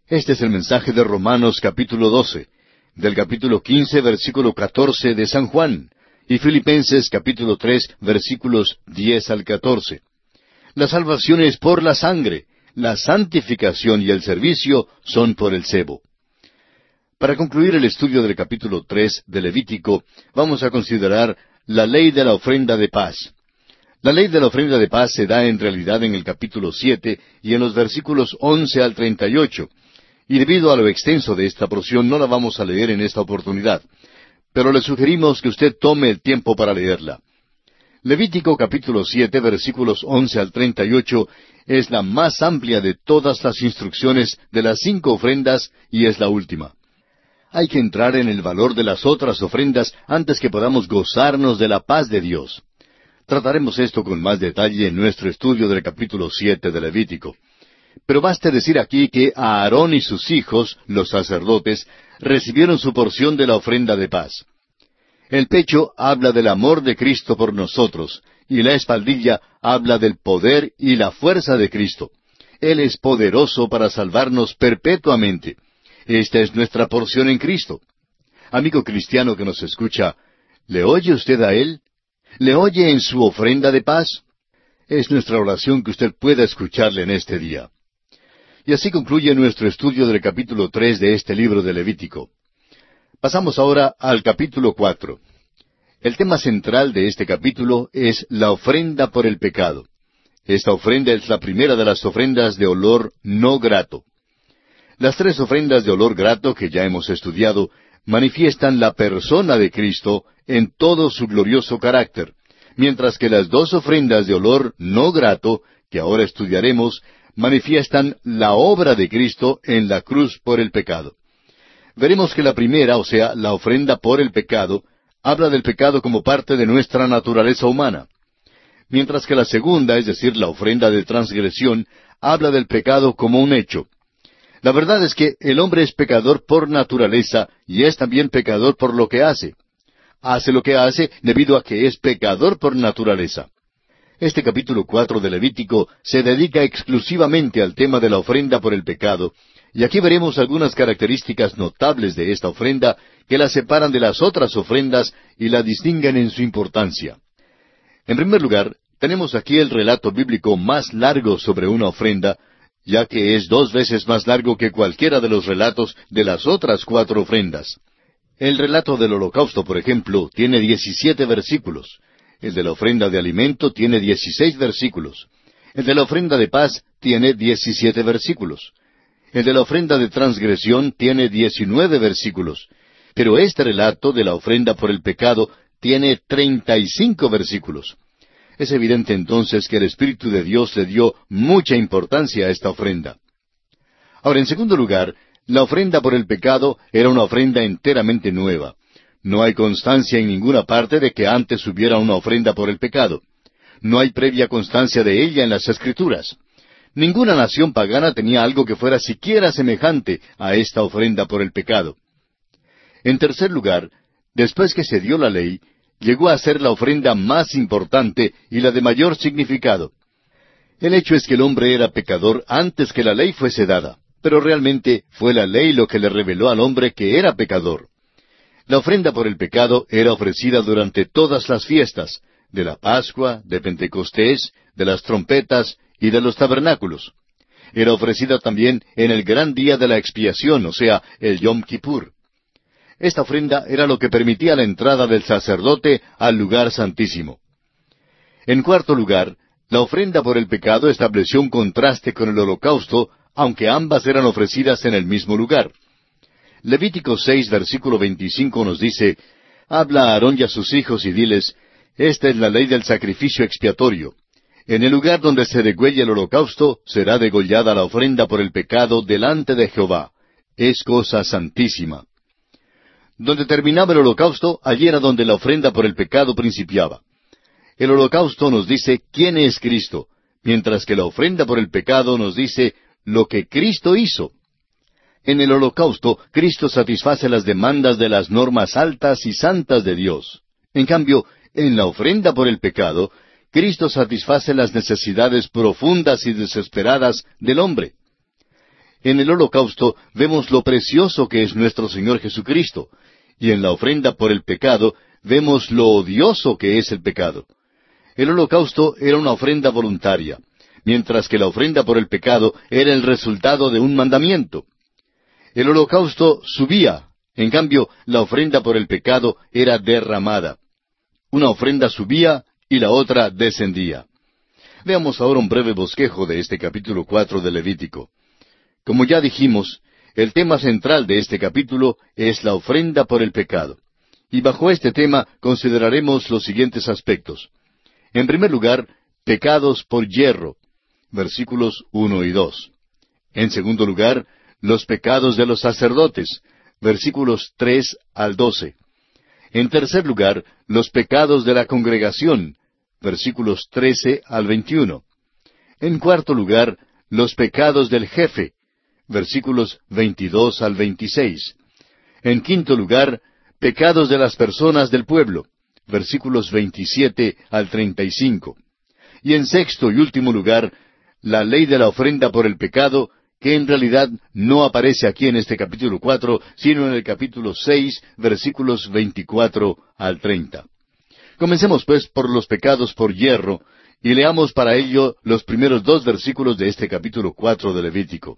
Este es el mensaje de Romanos capítulo 12, del capítulo 15 versículo 14 de San Juan, y Filipenses capítulo 3 versículos 10 al 14. La salvación es por la sangre, la santificación y el servicio son por el cebo. Para concluir el estudio del capítulo 3 de Levítico, vamos a considerar la ley de la ofrenda de paz. La ley de la ofrenda de paz se da en realidad en el capítulo 7 y en los versículos 11 al 38, y debido a lo extenso de esta porción no la vamos a leer en esta oportunidad, pero le sugerimos que usted tome el tiempo para leerla. Levítico capítulo siete versículos once al treinta y ocho es la más amplia de todas las instrucciones de las cinco ofrendas y es la última. Hay que entrar en el valor de las otras ofrendas antes que podamos gozarnos de la paz de Dios. Trataremos esto con más detalle en nuestro estudio del capítulo siete de Levítico. Pero baste decir aquí que Aarón y sus hijos, los sacerdotes, recibieron su porción de la ofrenda de paz. El pecho habla del amor de Cristo por nosotros, y la espaldilla habla del poder y la fuerza de Cristo. Él es poderoso para salvarnos perpetuamente. Esta es nuestra porción en Cristo. Amigo cristiano que nos escucha, ¿le oye usted a Él? ¿Le oye en su ofrenda de paz? Es nuestra oración que usted pueda escucharle en este día. Y así concluye nuestro estudio del capítulo tres de este libro de Levítico. Pasamos ahora al capítulo cuatro. El tema central de este capítulo es la ofrenda por el pecado. Esta ofrenda es la primera de las ofrendas de olor no grato. Las tres ofrendas de olor grato que ya hemos estudiado manifiestan la persona de Cristo en todo su glorioso carácter, mientras que las dos ofrendas de olor no grato, que ahora estudiaremos, manifiestan la obra de Cristo en la cruz por el pecado. Veremos que la primera, o sea, la ofrenda por el pecado, habla del pecado como parte de nuestra naturaleza humana, mientras que la segunda, es decir, la ofrenda de transgresión, habla del pecado como un hecho. La verdad es que el hombre es pecador por naturaleza y es también pecador por lo que hace. Hace lo que hace debido a que es pecador por naturaleza. Este capítulo cuatro de Levítico se dedica exclusivamente al tema de la ofrenda por el pecado, y aquí veremos algunas características notables de esta ofrenda que la separan de las otras ofrendas y la distinguen en su importancia. En primer lugar, tenemos aquí el relato bíblico más largo sobre una ofrenda, ya que es dos veces más largo que cualquiera de los relatos de las otras cuatro ofrendas. El relato del holocausto, por ejemplo, tiene diecisiete versículos, el de la ofrenda de alimento tiene dieciséis versículos. El de la ofrenda de paz tiene diecisiete versículos. El de la ofrenda de transgresión tiene diecinueve versículos. Pero este relato de la ofrenda por el pecado tiene treinta y cinco versículos. Es evidente entonces que el Espíritu de Dios le dio mucha importancia a esta ofrenda. Ahora, en segundo lugar, la ofrenda por el pecado era una ofrenda enteramente nueva. No hay constancia en ninguna parte de que antes hubiera una ofrenda por el pecado. No hay previa constancia de ella en las Escrituras. Ninguna nación pagana tenía algo que fuera siquiera semejante a esta ofrenda por el pecado. En tercer lugar, después que se dio la ley, llegó a ser la ofrenda más importante y la de mayor significado. El hecho es que el hombre era pecador antes que la ley fuese dada, pero realmente fue la ley lo que le reveló al hombre que era pecador. La ofrenda por el pecado era ofrecida durante todas las fiestas, de la Pascua, de Pentecostés, de las trompetas y de los tabernáculos. era ofrecida también en el gran día de la expiación, o sea, el Yom Kippur. Esta ofrenda era lo que permitía la entrada del sacerdote al lugar santísimo. En cuarto lugar, la ofrenda por el pecado estableció un contraste con el holocausto, aunque ambas eran ofrecidas en el mismo lugar. Levítico 6, versículo 25 nos dice, Habla a Aarón y a sus hijos y diles, Esta es la ley del sacrificio expiatorio. En el lugar donde se degüelle el holocausto, será degollada la ofrenda por el pecado delante de Jehová. Es cosa santísima. Donde terminaba el holocausto, allí era donde la ofrenda por el pecado principiaba. El holocausto nos dice quién es Cristo, mientras que la ofrenda por el pecado nos dice lo que Cristo hizo. En el holocausto, Cristo satisface las demandas de las normas altas y santas de Dios. En cambio, en la ofrenda por el pecado, Cristo satisface las necesidades profundas y desesperadas del hombre. En el holocausto vemos lo precioso que es nuestro Señor Jesucristo, y en la ofrenda por el pecado vemos lo odioso que es el pecado. El holocausto era una ofrenda voluntaria, mientras que la ofrenda por el pecado era el resultado de un mandamiento. El holocausto subía, en cambio la ofrenda por el pecado era derramada. Una ofrenda subía y la otra descendía. Veamos ahora un breve bosquejo de este capítulo cuatro de Levítico. Como ya dijimos, el tema central de este capítulo es la ofrenda por el pecado. Y bajo este tema consideraremos los siguientes aspectos. En primer lugar, pecados por hierro, versículos uno y dos. En segundo lugar, los pecados de los sacerdotes, versículos tres al doce. En tercer lugar, los pecados de la congregación, versículos trece al veintiuno. En cuarto lugar, los pecados del jefe, versículos veintidós al veintiséis. En quinto lugar, pecados de las personas del pueblo, versículos veintisiete al treinta y cinco. Y en sexto y último lugar, la ley de la ofrenda por el pecado, que en realidad no aparece aquí en este capítulo cuatro, sino en el capítulo seis, versículos veinticuatro al treinta. Comencemos pues por los pecados por hierro, y leamos para ello los primeros dos versículos de este capítulo cuatro de Levítico.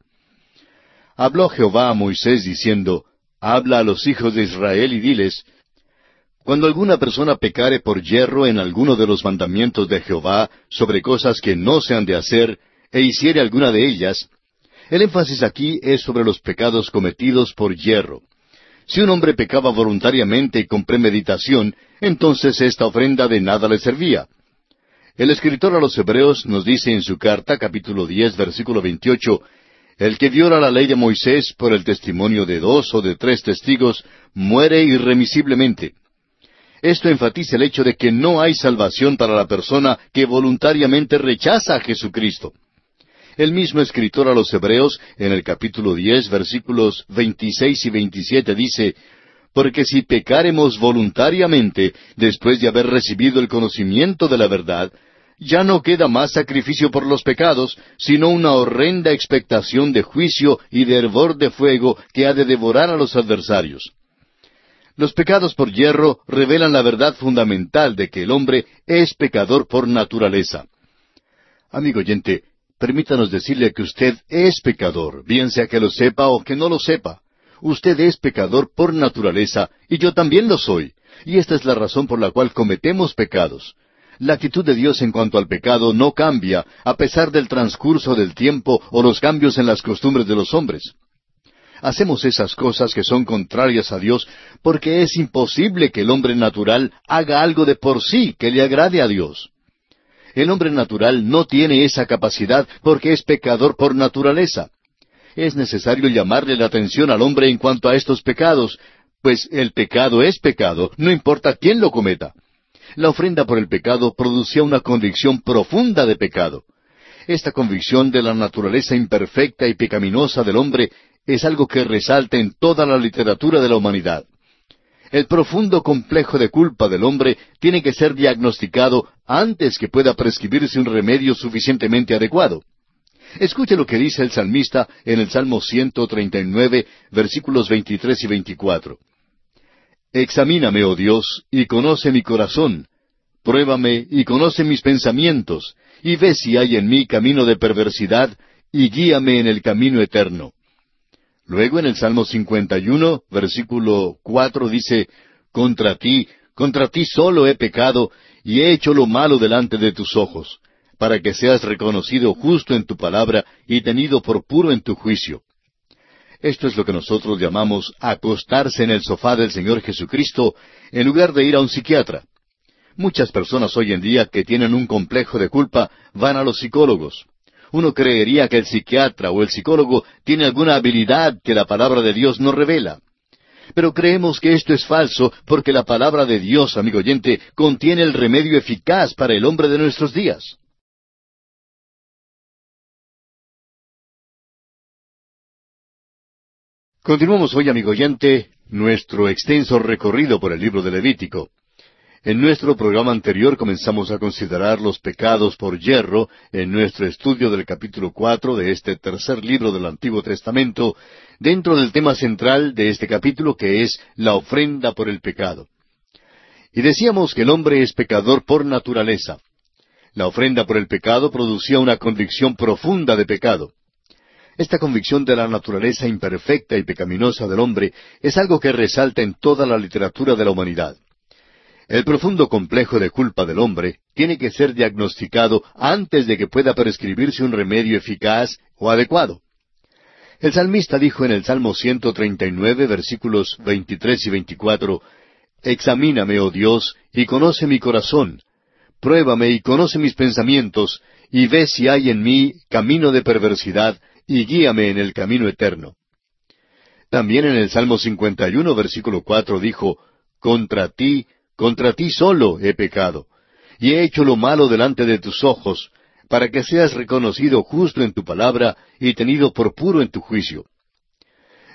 Habló Jehová a Moisés diciendo, Habla a los hijos de Israel y diles, Cuando alguna persona pecare por hierro en alguno de los mandamientos de Jehová sobre cosas que no se han de hacer, e hiciere alguna de ellas, el énfasis aquí es sobre los pecados cometidos por hierro. Si un hombre pecaba voluntariamente y con premeditación, entonces esta ofrenda de nada le servía. El escritor a los Hebreos nos dice en su carta, capítulo diez, versículo veintiocho, El que viola la ley de Moisés por el testimonio de dos o de tres testigos, muere irremisiblemente. Esto enfatiza el hecho de que no hay salvación para la persona que voluntariamente rechaza a Jesucristo. El mismo escritor a los Hebreos, en el capítulo diez, versículos veintiséis y veintisiete, dice, Porque si pecaremos voluntariamente, después de haber recibido el conocimiento de la verdad, ya no queda más sacrificio por los pecados, sino una horrenda expectación de juicio y de hervor de fuego que ha de devorar a los adversarios. Los pecados por hierro revelan la verdad fundamental de que el hombre es pecador por naturaleza. Amigo oyente, permítanos decirle que usted es pecador, bien sea que lo sepa o que no lo sepa. Usted es pecador por naturaleza, y yo también lo soy. Y esta es la razón por la cual cometemos pecados. La actitud de Dios en cuanto al pecado no cambia, a pesar del transcurso del tiempo o los cambios en las costumbres de los hombres. Hacemos esas cosas que son contrarias a Dios porque es imposible que el hombre natural haga algo de por sí que le agrade a Dios. El hombre natural no tiene esa capacidad porque es pecador por naturaleza. Es necesario llamarle la atención al hombre en cuanto a estos pecados, pues el pecado es pecado, no importa quién lo cometa. La ofrenda por el pecado producía una convicción profunda de pecado. Esta convicción de la naturaleza imperfecta y pecaminosa del hombre es algo que resalta en toda la literatura de la humanidad. El profundo complejo de culpa del hombre tiene que ser diagnosticado antes que pueda prescribirse un remedio suficientemente adecuado. Escuche lo que dice el salmista en el Salmo 139, versículos 23 y 24. Examíname, oh Dios, y conoce mi corazón. Pruébame y conoce mis pensamientos, y ve si hay en mí camino de perversidad, y guíame en el camino eterno. Luego en el Salmo 51, versículo 4 dice, Contra ti, contra ti solo he pecado, y he hecho lo malo delante de tus ojos, para que seas reconocido justo en tu palabra y tenido por puro en tu juicio. Esto es lo que nosotros llamamos acostarse en el sofá del Señor Jesucristo en lugar de ir a un psiquiatra. Muchas personas hoy en día que tienen un complejo de culpa van a los psicólogos. Uno creería que el psiquiatra o el psicólogo tiene alguna habilidad que la palabra de Dios no revela. Pero creemos que esto es falso porque la palabra de Dios, amigo oyente, contiene el remedio eficaz para el hombre de nuestros días. Continuamos hoy, amigo oyente, nuestro extenso recorrido por el libro de Levítico. En nuestro programa anterior comenzamos a considerar los pecados por hierro en nuestro estudio del capítulo cuatro de este tercer libro del Antiguo Testamento, dentro del tema central de este capítulo que es la ofrenda por el pecado. Y decíamos que el hombre es pecador por naturaleza. La ofrenda por el pecado producía una convicción profunda de pecado. Esta convicción de la naturaleza imperfecta y pecaminosa del hombre es algo que resalta en toda la literatura de la humanidad. El profundo complejo de culpa del hombre tiene que ser diagnosticado antes de que pueda prescribirse un remedio eficaz o adecuado. El salmista dijo en el Salmo 139, versículos 23 y 24, Examíname, oh Dios, y conoce mi corazón. Pruébame y conoce mis pensamientos, y ve si hay en mí camino de perversidad, y guíame en el camino eterno. También en el Salmo 51, versículo 4 dijo, Contra ti, contra ti solo he pecado, y he hecho lo malo delante de tus ojos, para que seas reconocido justo en tu palabra y tenido por puro en tu juicio.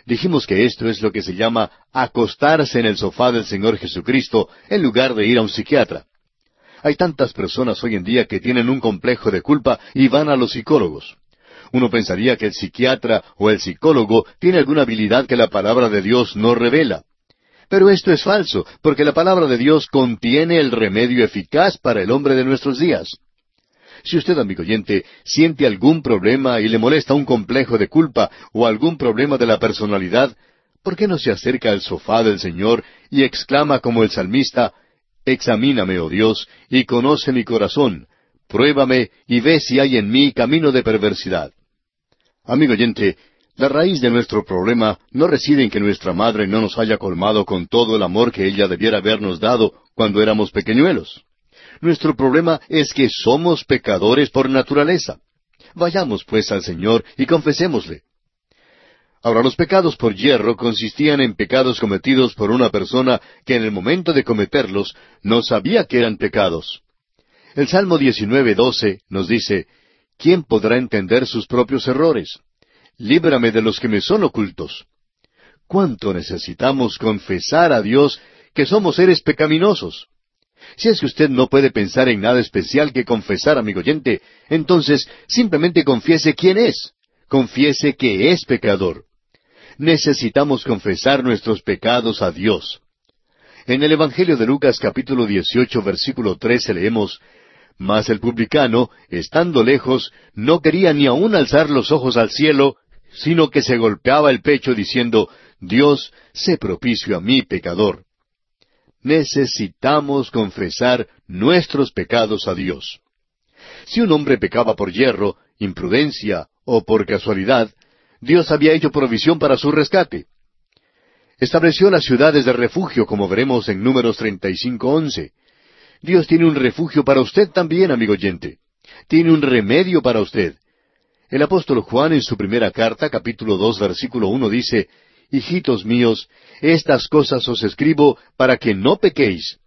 Dijimos que esto es lo que se llama acostarse en el sofá del Señor Jesucristo en lugar de ir a un psiquiatra. Hay tantas personas hoy en día que tienen un complejo de culpa y van a los psicólogos. Uno pensaría que el psiquiatra o el psicólogo tiene alguna habilidad que la palabra de Dios no revela. Pero esto es falso, porque la palabra de Dios contiene el remedio eficaz para el hombre de nuestros días. Si usted, amigo oyente, siente algún problema y le molesta un complejo de culpa o algún problema de la personalidad, ¿por qué no se acerca al sofá del Señor y exclama como el salmista, Examíname, oh Dios, y conoce mi corazón, pruébame y ve si hay en mí camino de perversidad? Amigo oyente, la raíz de nuestro problema no reside en que nuestra madre no nos haya colmado con todo el amor que ella debiera habernos dado cuando éramos pequeñuelos. Nuestro problema es que somos pecadores por naturaleza. Vayamos pues al Señor y confesémosle. Ahora, los pecados por hierro consistían en pecados cometidos por una persona que en el momento de cometerlos no sabía que eran pecados. El Salmo 19.12 nos dice, ¿quién podrá entender sus propios errores? Líbrame de los que me son ocultos. ¿Cuánto necesitamos confesar a Dios que somos seres pecaminosos? Si es que usted no puede pensar en nada especial que confesar, amigo oyente, entonces simplemente confiese quién es. Confiese que es pecador. Necesitamos confesar nuestros pecados a Dios. En el Evangelio de Lucas capítulo 18 versículo 13 leemos, mas el publicano, estando lejos, no quería ni aun alzar los ojos al cielo, sino que se golpeaba el pecho diciendo, Dios, sé propicio a mí, pecador. Necesitamos confesar nuestros pecados a Dios. Si un hombre pecaba por hierro, imprudencia o por casualidad, Dios había hecho provisión para su rescate. Estableció las ciudades de refugio, como veremos en Números 35.11. Dios tiene un refugio para usted también, amigo oyente. Tiene un remedio para usted. El apóstol Juan en su primera carta, capítulo dos, versículo uno, dice, Hijitos míos, estas cosas os escribo para que no pequéis.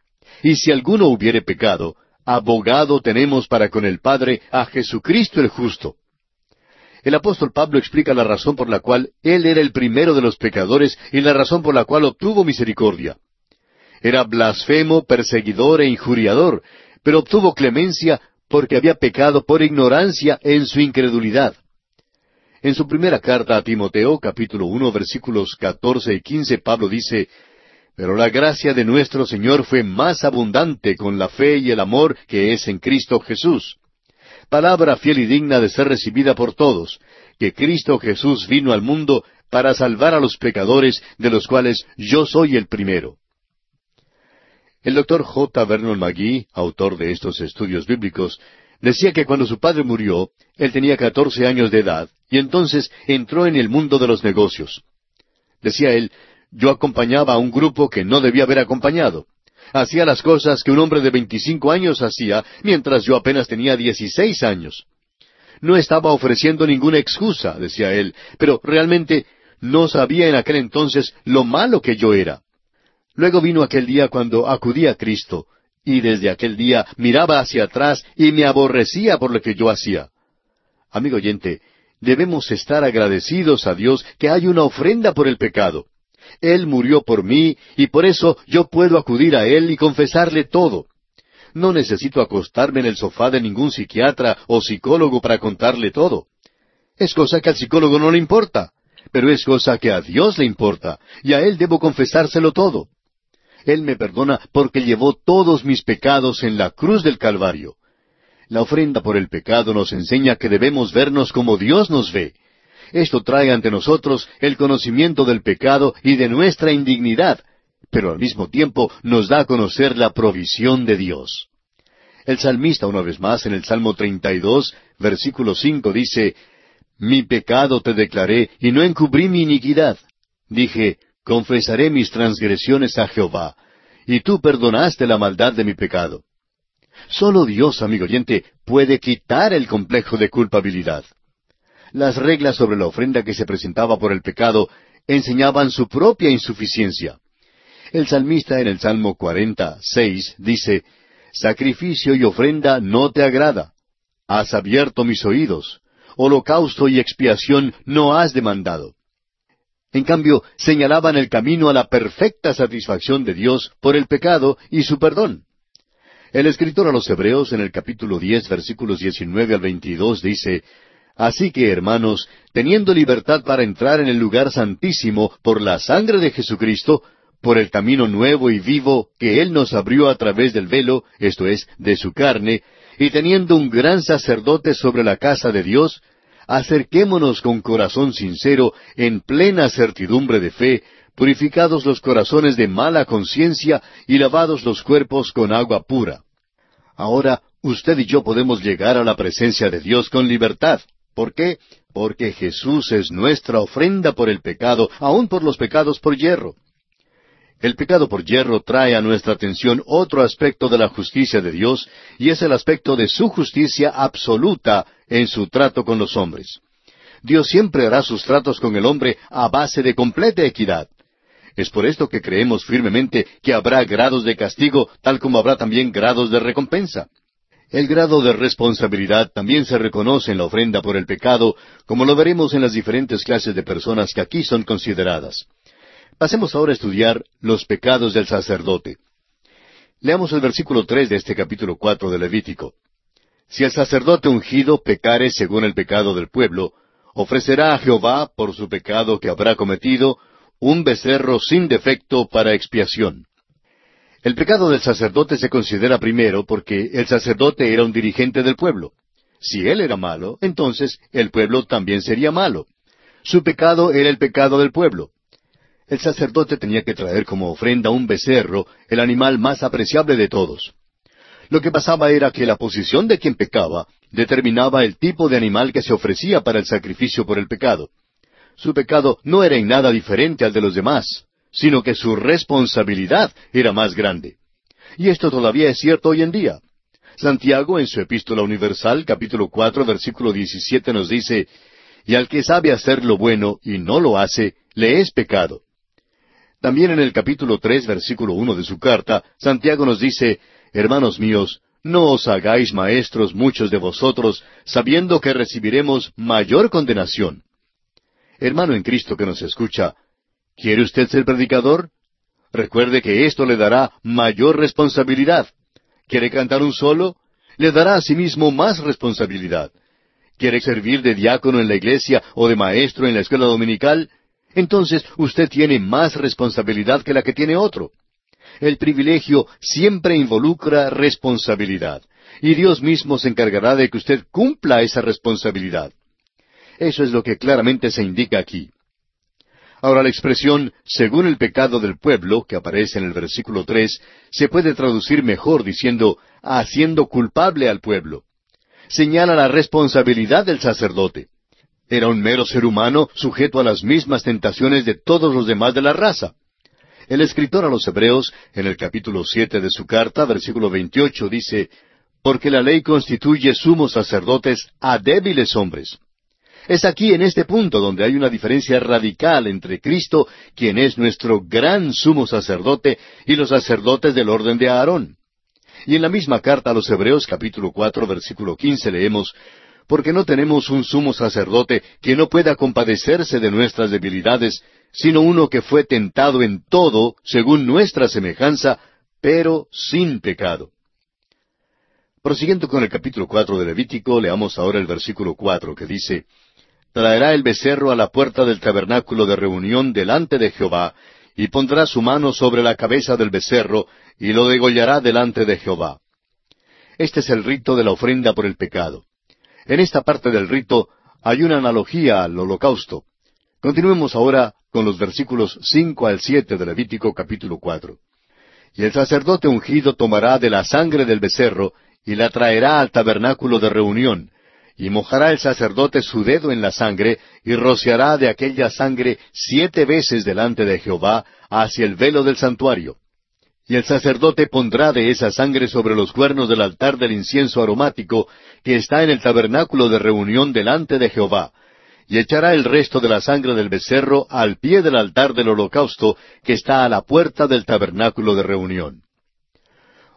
Y si alguno hubiere pecado, abogado tenemos para con el Padre a Jesucristo el justo. El apóstol Pablo explica la razón por la cual él era el primero de los pecadores y la razón por la cual obtuvo misericordia. Era blasfemo, perseguidor e injuriador, pero obtuvo clemencia porque había pecado por ignorancia en su incredulidad. En su primera carta a Timoteo, capítulo uno, versículos catorce y quince, Pablo dice, Pero la gracia de nuestro Señor fue más abundante con la fe y el amor que es en Cristo Jesús. palabra fiel y digna de ser recibida por todos, que Cristo Jesús vino al mundo para salvar a los pecadores, de los cuales yo soy el primero. El doctor J. Vernon McGee, autor de estos estudios bíblicos, decía que cuando su padre murió, él tenía catorce años de edad, y entonces entró en el mundo de los negocios. Decía él, yo acompañaba a un grupo que no debía haber acompañado. Hacía las cosas que un hombre de veinticinco años hacía, mientras yo apenas tenía dieciséis años. No estaba ofreciendo ninguna excusa, decía él, pero realmente no sabía en aquel entonces lo malo que yo era. Luego vino aquel día cuando acudí a Cristo, y desde aquel día miraba hacia atrás y me aborrecía por lo que yo hacía. Amigo oyente, debemos estar agradecidos a Dios que hay una ofrenda por el pecado. Él murió por mí y por eso yo puedo acudir a Él y confesarle todo. No necesito acostarme en el sofá de ningún psiquiatra o psicólogo para contarle todo. Es cosa que al psicólogo no le importa, pero es cosa que a Dios le importa, y a Él debo confesárselo todo. Él me perdona porque llevó todos mis pecados en la cruz del Calvario. La ofrenda por el pecado nos enseña que debemos vernos como Dios nos ve. Esto trae ante nosotros el conocimiento del pecado y de nuestra indignidad, pero al mismo tiempo nos da a conocer la provisión de Dios. El salmista, una vez más, en el Salmo 32, versículo 5, dice, Mi pecado te declaré y no encubrí mi iniquidad. Dije, confesaré mis transgresiones a Jehová, y tú perdonaste la maldad de mi pecado. Solo Dios, amigo oyente, puede quitar el complejo de culpabilidad. Las reglas sobre la ofrenda que se presentaba por el pecado enseñaban su propia insuficiencia. El salmista en el Salmo 46 dice, Sacrificio y ofrenda no te agrada. Has abierto mis oídos. Holocausto y expiación no has demandado. En cambio, señalaban el camino a la perfecta satisfacción de Dios por el pecado y su perdón. El escritor a los Hebreos en el capítulo diez versículos diecinueve al veintidós dice, Así que, hermanos, teniendo libertad para entrar en el lugar santísimo por la sangre de Jesucristo, por el camino nuevo y vivo que Él nos abrió a través del velo, esto es, de su carne, y teniendo un gran sacerdote sobre la casa de Dios, acerquémonos con corazón sincero, en plena certidumbre de fe, purificados los corazones de mala conciencia y lavados los cuerpos con agua pura. Ahora, usted y yo podemos llegar a la presencia de Dios con libertad. ¿Por qué? Porque Jesús es nuestra ofrenda por el pecado, aun por los pecados por hierro. El pecado por hierro trae a nuestra atención otro aspecto de la justicia de Dios, y es el aspecto de su justicia absoluta en su trato con los hombres. Dios siempre hará sus tratos con el hombre a base de completa equidad. Es por esto que creemos firmemente que habrá grados de castigo, tal como habrá también grados de recompensa. El grado de responsabilidad también se reconoce en la ofrenda por el pecado, como lo veremos en las diferentes clases de personas que aquí son consideradas. Pasemos ahora a estudiar los pecados del sacerdote. Leamos el versículo tres de este capítulo cuatro de Levítico. Si el sacerdote ungido pecare según el pecado del pueblo, ofrecerá a Jehová, por su pecado que habrá cometido, un becerro sin defecto para expiación. El pecado del sacerdote se considera primero porque el sacerdote era un dirigente del pueblo. Si él era malo, entonces el pueblo también sería malo. Su pecado era el pecado del pueblo el sacerdote tenía que traer como ofrenda un becerro, el animal más apreciable de todos. Lo que pasaba era que la posición de quien pecaba determinaba el tipo de animal que se ofrecía para el sacrificio por el pecado. Su pecado no era en nada diferente al de los demás, sino que su responsabilidad era más grande. Y esto todavía es cierto hoy en día. Santiago, en su Epístola Universal, capítulo cuatro, versículo diecisiete, nos dice, Y al que sabe hacer lo bueno y no lo hace, le es pecado. También en el capítulo tres, versículo uno de su carta, Santiago nos dice, Hermanos míos, no os hagáis maestros muchos de vosotros, sabiendo que recibiremos mayor condenación. Hermano en Cristo que nos escucha, ¿quiere usted ser predicador? Recuerde que esto le dará mayor responsabilidad. ¿Quiere cantar un solo? Le dará asimismo más responsabilidad. ¿Quiere servir de diácono en la iglesia o de maestro en la escuela dominical? Entonces usted tiene más responsabilidad que la que tiene otro. El privilegio siempre involucra responsabilidad. y Dios mismo se encargará de que usted cumpla esa responsabilidad. Eso es lo que claramente se indica aquí. Ahora la expresión según el pecado del pueblo, que aparece en el versículo tres, se puede traducir mejor diciendo haciendo culpable al pueblo. Señala la responsabilidad del sacerdote. Era un mero ser humano sujeto a las mismas tentaciones de todos los demás de la raza. El escritor a los Hebreos, en el capítulo siete de su carta, versículo veintiocho, dice Porque la ley constituye sumos sacerdotes a débiles hombres. Es aquí en este punto donde hay una diferencia radical entre Cristo, quien es nuestro gran sumo sacerdote, y los sacerdotes del orden de Aarón. Y en la misma carta a los Hebreos capítulo cuatro versículo quince leemos porque no tenemos un sumo sacerdote que no pueda compadecerse de nuestras debilidades, sino uno que fue tentado en todo según nuestra semejanza, pero sin pecado. Prosiguiendo con el capítulo cuatro de Levítico, leamos ahora el versículo cuatro que dice Traerá el becerro a la puerta del tabernáculo de reunión delante de Jehová, y pondrá su mano sobre la cabeza del becerro, y lo degollará delante de Jehová. Este es el rito de la ofrenda por el pecado. En esta parte del rito hay una analogía al holocausto. Continuemos ahora con los versículos cinco al siete de Levítico capítulo cuatro. Y el sacerdote ungido tomará de la sangre del becerro y la traerá al tabernáculo de reunión, y mojará el sacerdote su dedo en la sangre, y rociará de aquella sangre siete veces delante de Jehová hacia el velo del santuario. Y el sacerdote pondrá de esa sangre sobre los cuernos del altar del incienso aromático que está en el tabernáculo de reunión delante de Jehová, y echará el resto de la sangre del becerro al pie del altar del holocausto que está a la puerta del tabernáculo de reunión.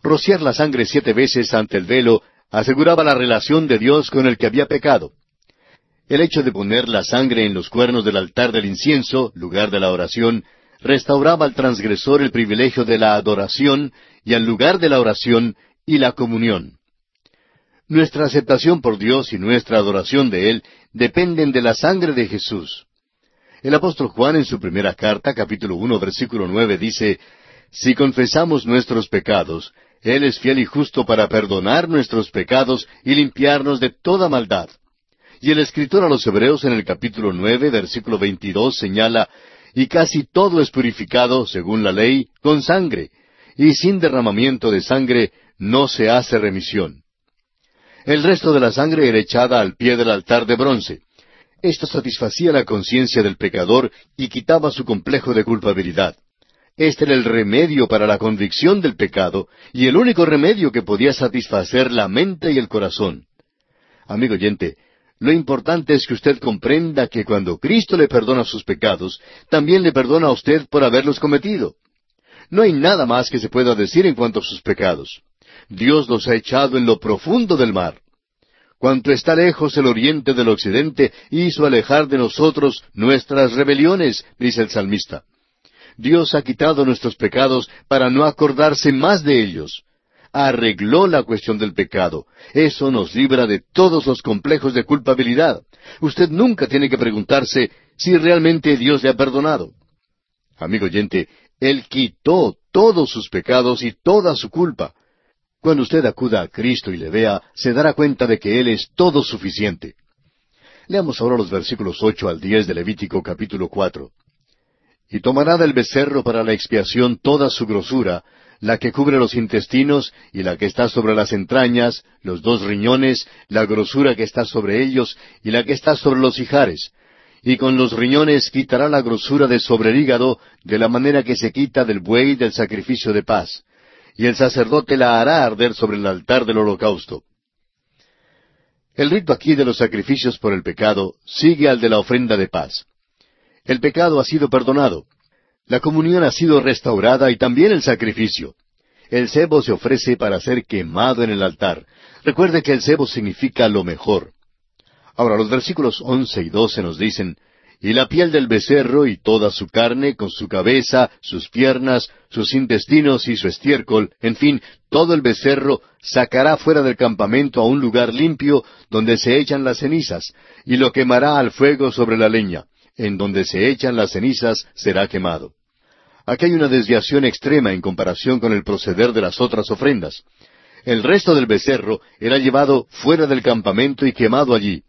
Rociar la sangre siete veces ante el velo aseguraba la relación de Dios con el que había pecado. El hecho de poner la sangre en los cuernos del altar del incienso, lugar de la oración, restauraba al transgresor el privilegio de la adoración y al lugar de la oración y la comunión. Nuestra aceptación por Dios y nuestra adoración de Él dependen de la sangre de Jesús. El apóstol Juan en su primera carta, capítulo uno, versículo nueve, dice, Si confesamos nuestros pecados, Él es fiel y justo para perdonar nuestros pecados y limpiarnos de toda maldad. Y el escritor a los Hebreos en el capítulo nueve, versículo veintidós, señala, y casi todo es purificado, según la ley, con sangre, y sin derramamiento de sangre no se hace remisión. El resto de la sangre era echada al pie del altar de bronce. Esto satisfacía la conciencia del pecador y quitaba su complejo de culpabilidad. Este era el remedio para la convicción del pecado y el único remedio que podía satisfacer la mente y el corazón. Amigo oyente, lo importante es que usted comprenda que cuando Cristo le perdona sus pecados, también le perdona a usted por haberlos cometido. No hay nada más que se pueda decir en cuanto a sus pecados. Dios los ha echado en lo profundo del mar. Cuanto está lejos el oriente del occidente, hizo alejar de nosotros nuestras rebeliones, dice el salmista. Dios ha quitado nuestros pecados para no acordarse más de ellos arregló la cuestión del pecado. Eso nos libra de todos los complejos de culpabilidad. Usted nunca tiene que preguntarse si realmente Dios le ha perdonado. Amigo oyente, Él quitó todos sus pecados y toda su culpa. Cuando usted acuda a Cristo y le vea, se dará cuenta de que Él es todo suficiente. Leamos ahora los versículos ocho al diez de Levítico capítulo cuatro. Y tomará del becerro para la expiación toda su grosura, la que cubre los intestinos y la que está sobre las entrañas, los dos riñones, la grosura que está sobre ellos y la que está sobre los hijares. Y con los riñones quitará la grosura de sobre el hígado de la manera que se quita del buey del sacrificio de paz. Y el sacerdote la hará arder sobre el altar del holocausto. El rito aquí de los sacrificios por el pecado sigue al de la ofrenda de paz. El pecado ha sido perdonado. La comunión ha sido restaurada y también el sacrificio. El cebo se ofrece para ser quemado en el altar. Recuerde que el cebo significa lo mejor. Ahora los versículos once y doce nos dicen, y la piel del becerro y toda su carne, con su cabeza, sus piernas, sus intestinos y su estiércol, en fin, todo el becerro, sacará fuera del campamento a un lugar limpio donde se echan las cenizas, y lo quemará al fuego sobre la leña. En donde se echan las cenizas será quemado. Aquí hay una desviación extrema en comparación con el proceder de las otras ofrendas. el resto del becerro era llevado fuera del campamento y quemado allí.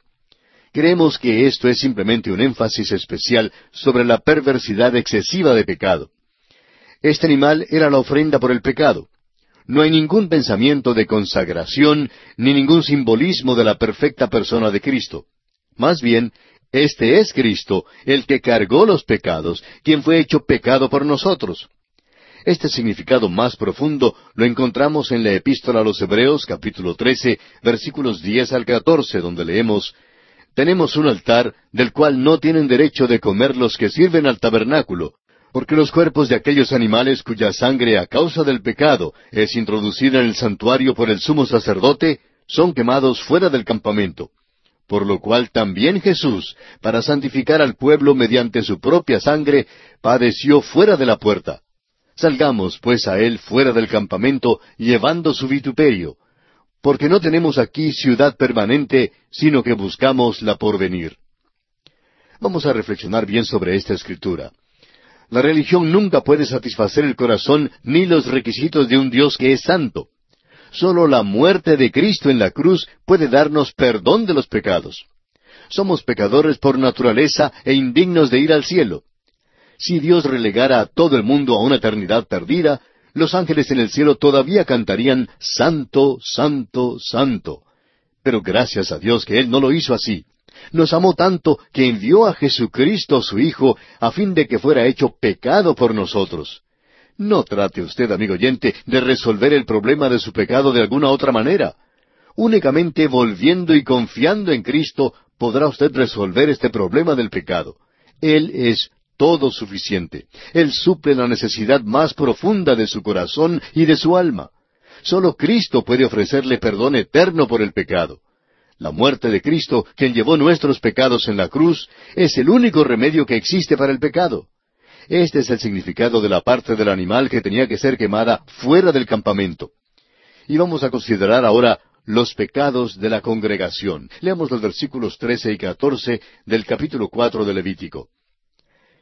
Creemos que esto es simplemente un énfasis especial sobre la perversidad excesiva de pecado. Este animal era la ofrenda por el pecado. No hay ningún pensamiento de consagración ni ningún simbolismo de la perfecta persona de Cristo. Más bien, este es Cristo, el que cargó los pecados, quien fue hecho pecado por nosotros. Este significado más profundo lo encontramos en la epístola a los Hebreos capítulo 13 versículos 10 al 14 donde leemos Tenemos un altar del cual no tienen derecho de comer los que sirven al tabernáculo, porque los cuerpos de aquellos animales cuya sangre a causa del pecado es introducida en el santuario por el sumo sacerdote, son quemados fuera del campamento. Por lo cual también Jesús, para santificar al pueblo mediante su propia sangre, padeció fuera de la puerta. Salgamos pues a él fuera del campamento, llevando su vituperio, porque no tenemos aquí ciudad permanente, sino que buscamos la porvenir. Vamos a reflexionar bien sobre esta escritura. La religión nunca puede satisfacer el corazón ni los requisitos de un Dios que es santo. Solo la muerte de Cristo en la cruz puede darnos perdón de los pecados. Somos pecadores por naturaleza e indignos de ir al cielo. Si Dios relegara a todo el mundo a una eternidad perdida, los ángeles en el cielo todavía cantarían Santo, Santo, Santo. Pero gracias a Dios que Él no lo hizo así nos amó tanto que envió a Jesucristo su Hijo a fin de que fuera hecho pecado por nosotros. No trate usted, amigo oyente, de resolver el problema de su pecado de alguna otra manera. Únicamente volviendo y confiando en Cristo podrá usted resolver este problema del pecado. Él es todo suficiente. Él suple la necesidad más profunda de su corazón y de su alma. Solo Cristo puede ofrecerle perdón eterno por el pecado. La muerte de Cristo, quien llevó nuestros pecados en la cruz, es el único remedio que existe para el pecado. Este es el significado de la parte del animal que tenía que ser quemada fuera del campamento. Y vamos a considerar ahora los pecados de la congregación. Leamos los versículos trece y catorce del capítulo cuatro de Levítico.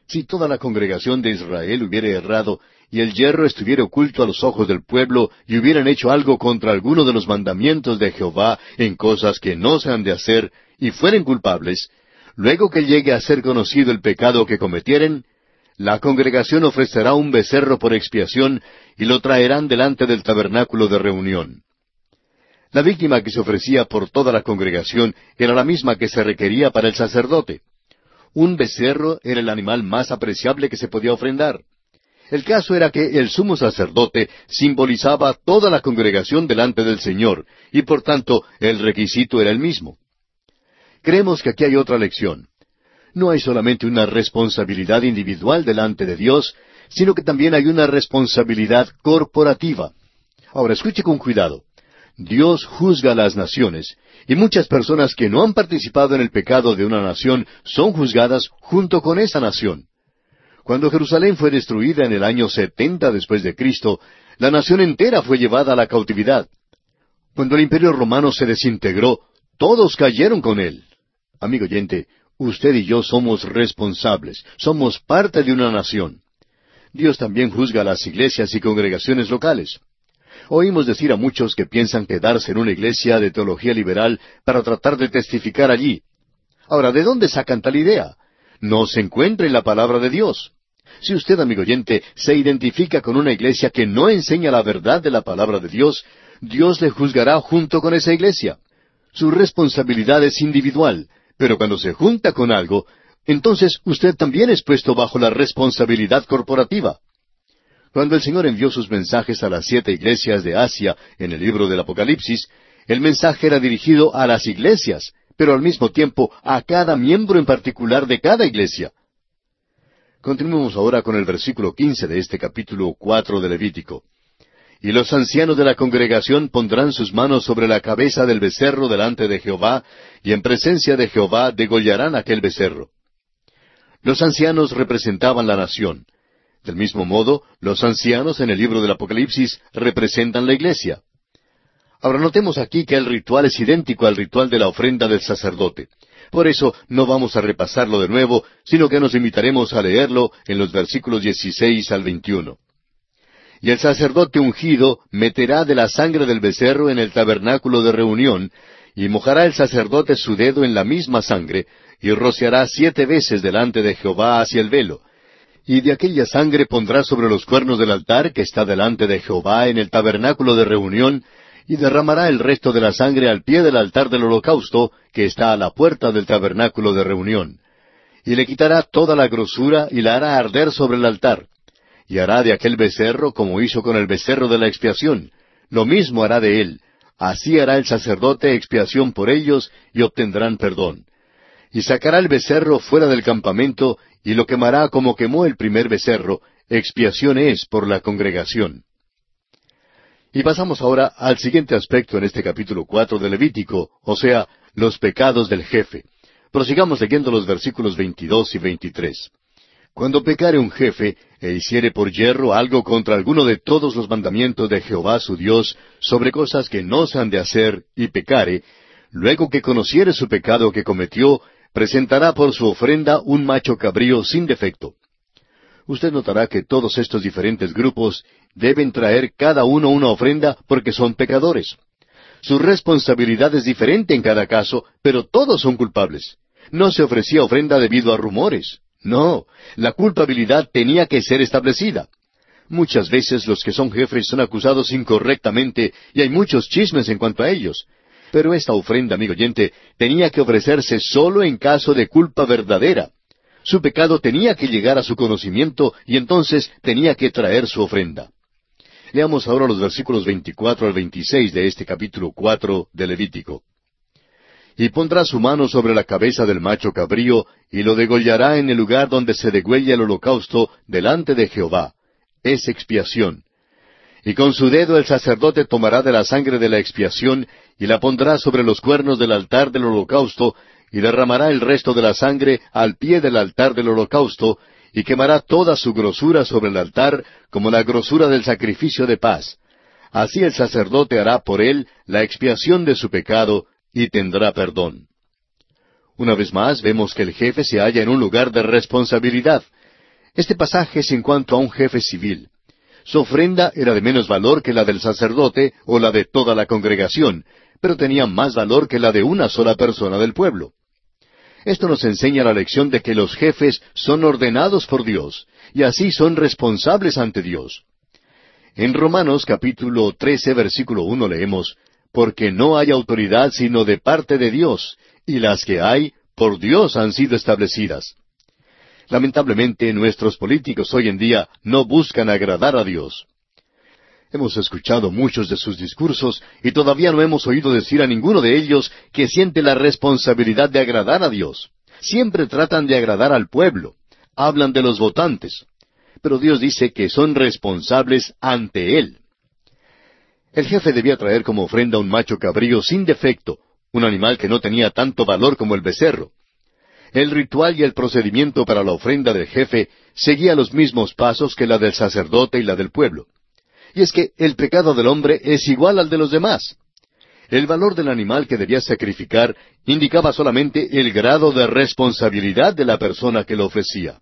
Si toda la congregación de Israel hubiera errado y el hierro estuviera oculto a los ojos del pueblo, y hubieran hecho algo contra alguno de los mandamientos de Jehová en cosas que no se han de hacer, y fueren culpables, luego que llegue a ser conocido el pecado que cometieren, la congregación ofrecerá un becerro por expiación, y lo traerán delante del tabernáculo de reunión. La víctima que se ofrecía por toda la congregación era la misma que se requería para el sacerdote. Un becerro era el animal más apreciable que se podía ofrendar. El caso era que el sumo sacerdote simbolizaba toda la congregación delante del Señor, y por tanto el requisito era el mismo. Creemos que aquí hay otra lección. No hay solamente una responsabilidad individual delante de Dios, sino que también hay una responsabilidad corporativa. Ahora escuche con cuidado. Dios juzga a las naciones, y muchas personas que no han participado en el pecado de una nación son juzgadas junto con esa nación. Cuando Jerusalén fue destruida en el año setenta después de Cristo, la nación entera fue llevada a la cautividad. Cuando el imperio romano se desintegró, todos cayeron con él. Amigo oyente, usted y yo somos responsables, somos parte de una nación. Dios también juzga a las iglesias y congregaciones locales. Oímos decir a muchos que piensan quedarse en una iglesia de teología liberal para tratar de testificar allí. Ahora, ¿de dónde sacan tal idea? No se encuentra en la palabra de Dios. Si usted, amigo oyente, se identifica con una iglesia que no enseña la verdad de la palabra de Dios, Dios le juzgará junto con esa iglesia. Su responsabilidad es individual, pero cuando se junta con algo, entonces usted también es puesto bajo la responsabilidad corporativa. Cuando el Señor envió sus mensajes a las siete iglesias de Asia en el libro del Apocalipsis, el mensaje era dirigido a las iglesias, pero al mismo tiempo a cada miembro en particular de cada iglesia. Continuemos ahora con el versículo quince de este capítulo cuatro de Levítico. Y los ancianos de la congregación pondrán sus manos sobre la cabeza del becerro delante de Jehová, y en presencia de Jehová degollarán aquel becerro. Los ancianos representaban la nación. Del mismo modo, los ancianos en el libro del Apocalipsis representan la iglesia. Ahora notemos aquí que el ritual es idéntico al ritual de la ofrenda del sacerdote. Por eso no vamos a repasarlo de nuevo, sino que nos invitaremos a leerlo en los versículos 16 al 21. y el sacerdote ungido meterá de la sangre del becerro en el tabernáculo de reunión, y mojará el sacerdote su dedo en la misma sangre, y rociará siete veces delante de Jehová hacia el velo. Y de aquella sangre pondrá sobre los cuernos del altar que está delante de Jehová en el tabernáculo de reunión, y derramará el resto de la sangre al pie del altar del holocausto que está a la puerta del tabernáculo de reunión. Y le quitará toda la grosura y la hará arder sobre el altar. Y hará de aquel becerro como hizo con el becerro de la expiación. Lo mismo hará de él. Así hará el sacerdote expiación por ellos y obtendrán perdón y sacará el becerro fuera del campamento, y lo quemará como quemó el primer becerro, expiación es por la congregación. Y pasamos ahora al siguiente aspecto en este capítulo cuatro de Levítico, o sea, los pecados del jefe. Prosigamos leyendo los versículos veintidós y veintitrés. Cuando pecare un jefe e hiciere por hierro algo contra alguno de todos los mandamientos de Jehová su Dios sobre cosas que no se han de hacer y pecare, luego que conociere su pecado que cometió presentará por su ofrenda un macho cabrío sin defecto. Usted notará que todos estos diferentes grupos deben traer cada uno una ofrenda porque son pecadores. Su responsabilidad es diferente en cada caso, pero todos son culpables. No se ofrecía ofrenda debido a rumores. No, la culpabilidad tenía que ser establecida. Muchas veces los que son jefes son acusados incorrectamente y hay muchos chismes en cuanto a ellos. Pero esta ofrenda, amigo oyente, tenía que ofrecerse solo en caso de culpa verdadera. Su pecado tenía que llegar a su conocimiento y entonces tenía que traer su ofrenda. Leamos ahora los versículos 24 al 26 de este capítulo 4 de Levítico. Y pondrá su mano sobre la cabeza del macho cabrío, y lo degollará en el lugar donde se degüella el holocausto delante de Jehová. Es expiación. Y con su dedo el sacerdote tomará de la sangre de la expiación y la pondrá sobre los cuernos del altar del holocausto, y derramará el resto de la sangre al pie del altar del holocausto, y quemará toda su grosura sobre el altar, como la grosura del sacrificio de paz. Así el sacerdote hará por él la expiación de su pecado, y tendrá perdón. Una vez más vemos que el jefe se halla en un lugar de responsabilidad. Este pasaje es en cuanto a un jefe civil. Su ofrenda era de menos valor que la del sacerdote o la de toda la congregación, pero tenía más valor que la de una sola persona del pueblo. Esto nos enseña la lección de que los jefes son ordenados por Dios, y así son responsables ante Dios. En Romanos capítulo 13 versículo 1 leemos, Porque no hay autoridad sino de parte de Dios, y las que hay, por Dios han sido establecidas. Lamentablemente nuestros políticos hoy en día no buscan agradar a Dios. Hemos escuchado muchos de sus discursos y todavía no hemos oído decir a ninguno de ellos que siente la responsabilidad de agradar a Dios. Siempre tratan de agradar al pueblo. Hablan de los votantes. Pero Dios dice que son responsables ante Él. El jefe debía traer como ofrenda un macho cabrío sin defecto, un animal que no tenía tanto valor como el becerro. El ritual y el procedimiento para la ofrenda del jefe seguía los mismos pasos que la del sacerdote y la del pueblo. Y es que el pecado del hombre es igual al de los demás. El valor del animal que debía sacrificar indicaba solamente el grado de responsabilidad de la persona que lo ofrecía.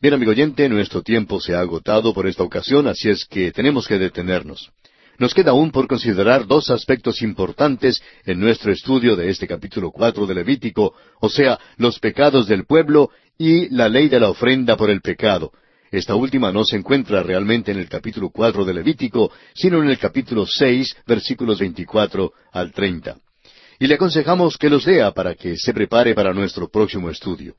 Bien, amigo oyente, nuestro tiempo se ha agotado por esta ocasión, así es que tenemos que detenernos. Nos queda aún por considerar dos aspectos importantes en nuestro estudio de este capítulo cuatro de Levítico, o sea, los pecados del pueblo y la ley de la ofrenda por el pecado. Esta última no se encuentra realmente en el capítulo cuatro de Levítico, sino en el capítulo seis, versículos veinticuatro al treinta. Y le aconsejamos que los lea para que se prepare para nuestro próximo estudio.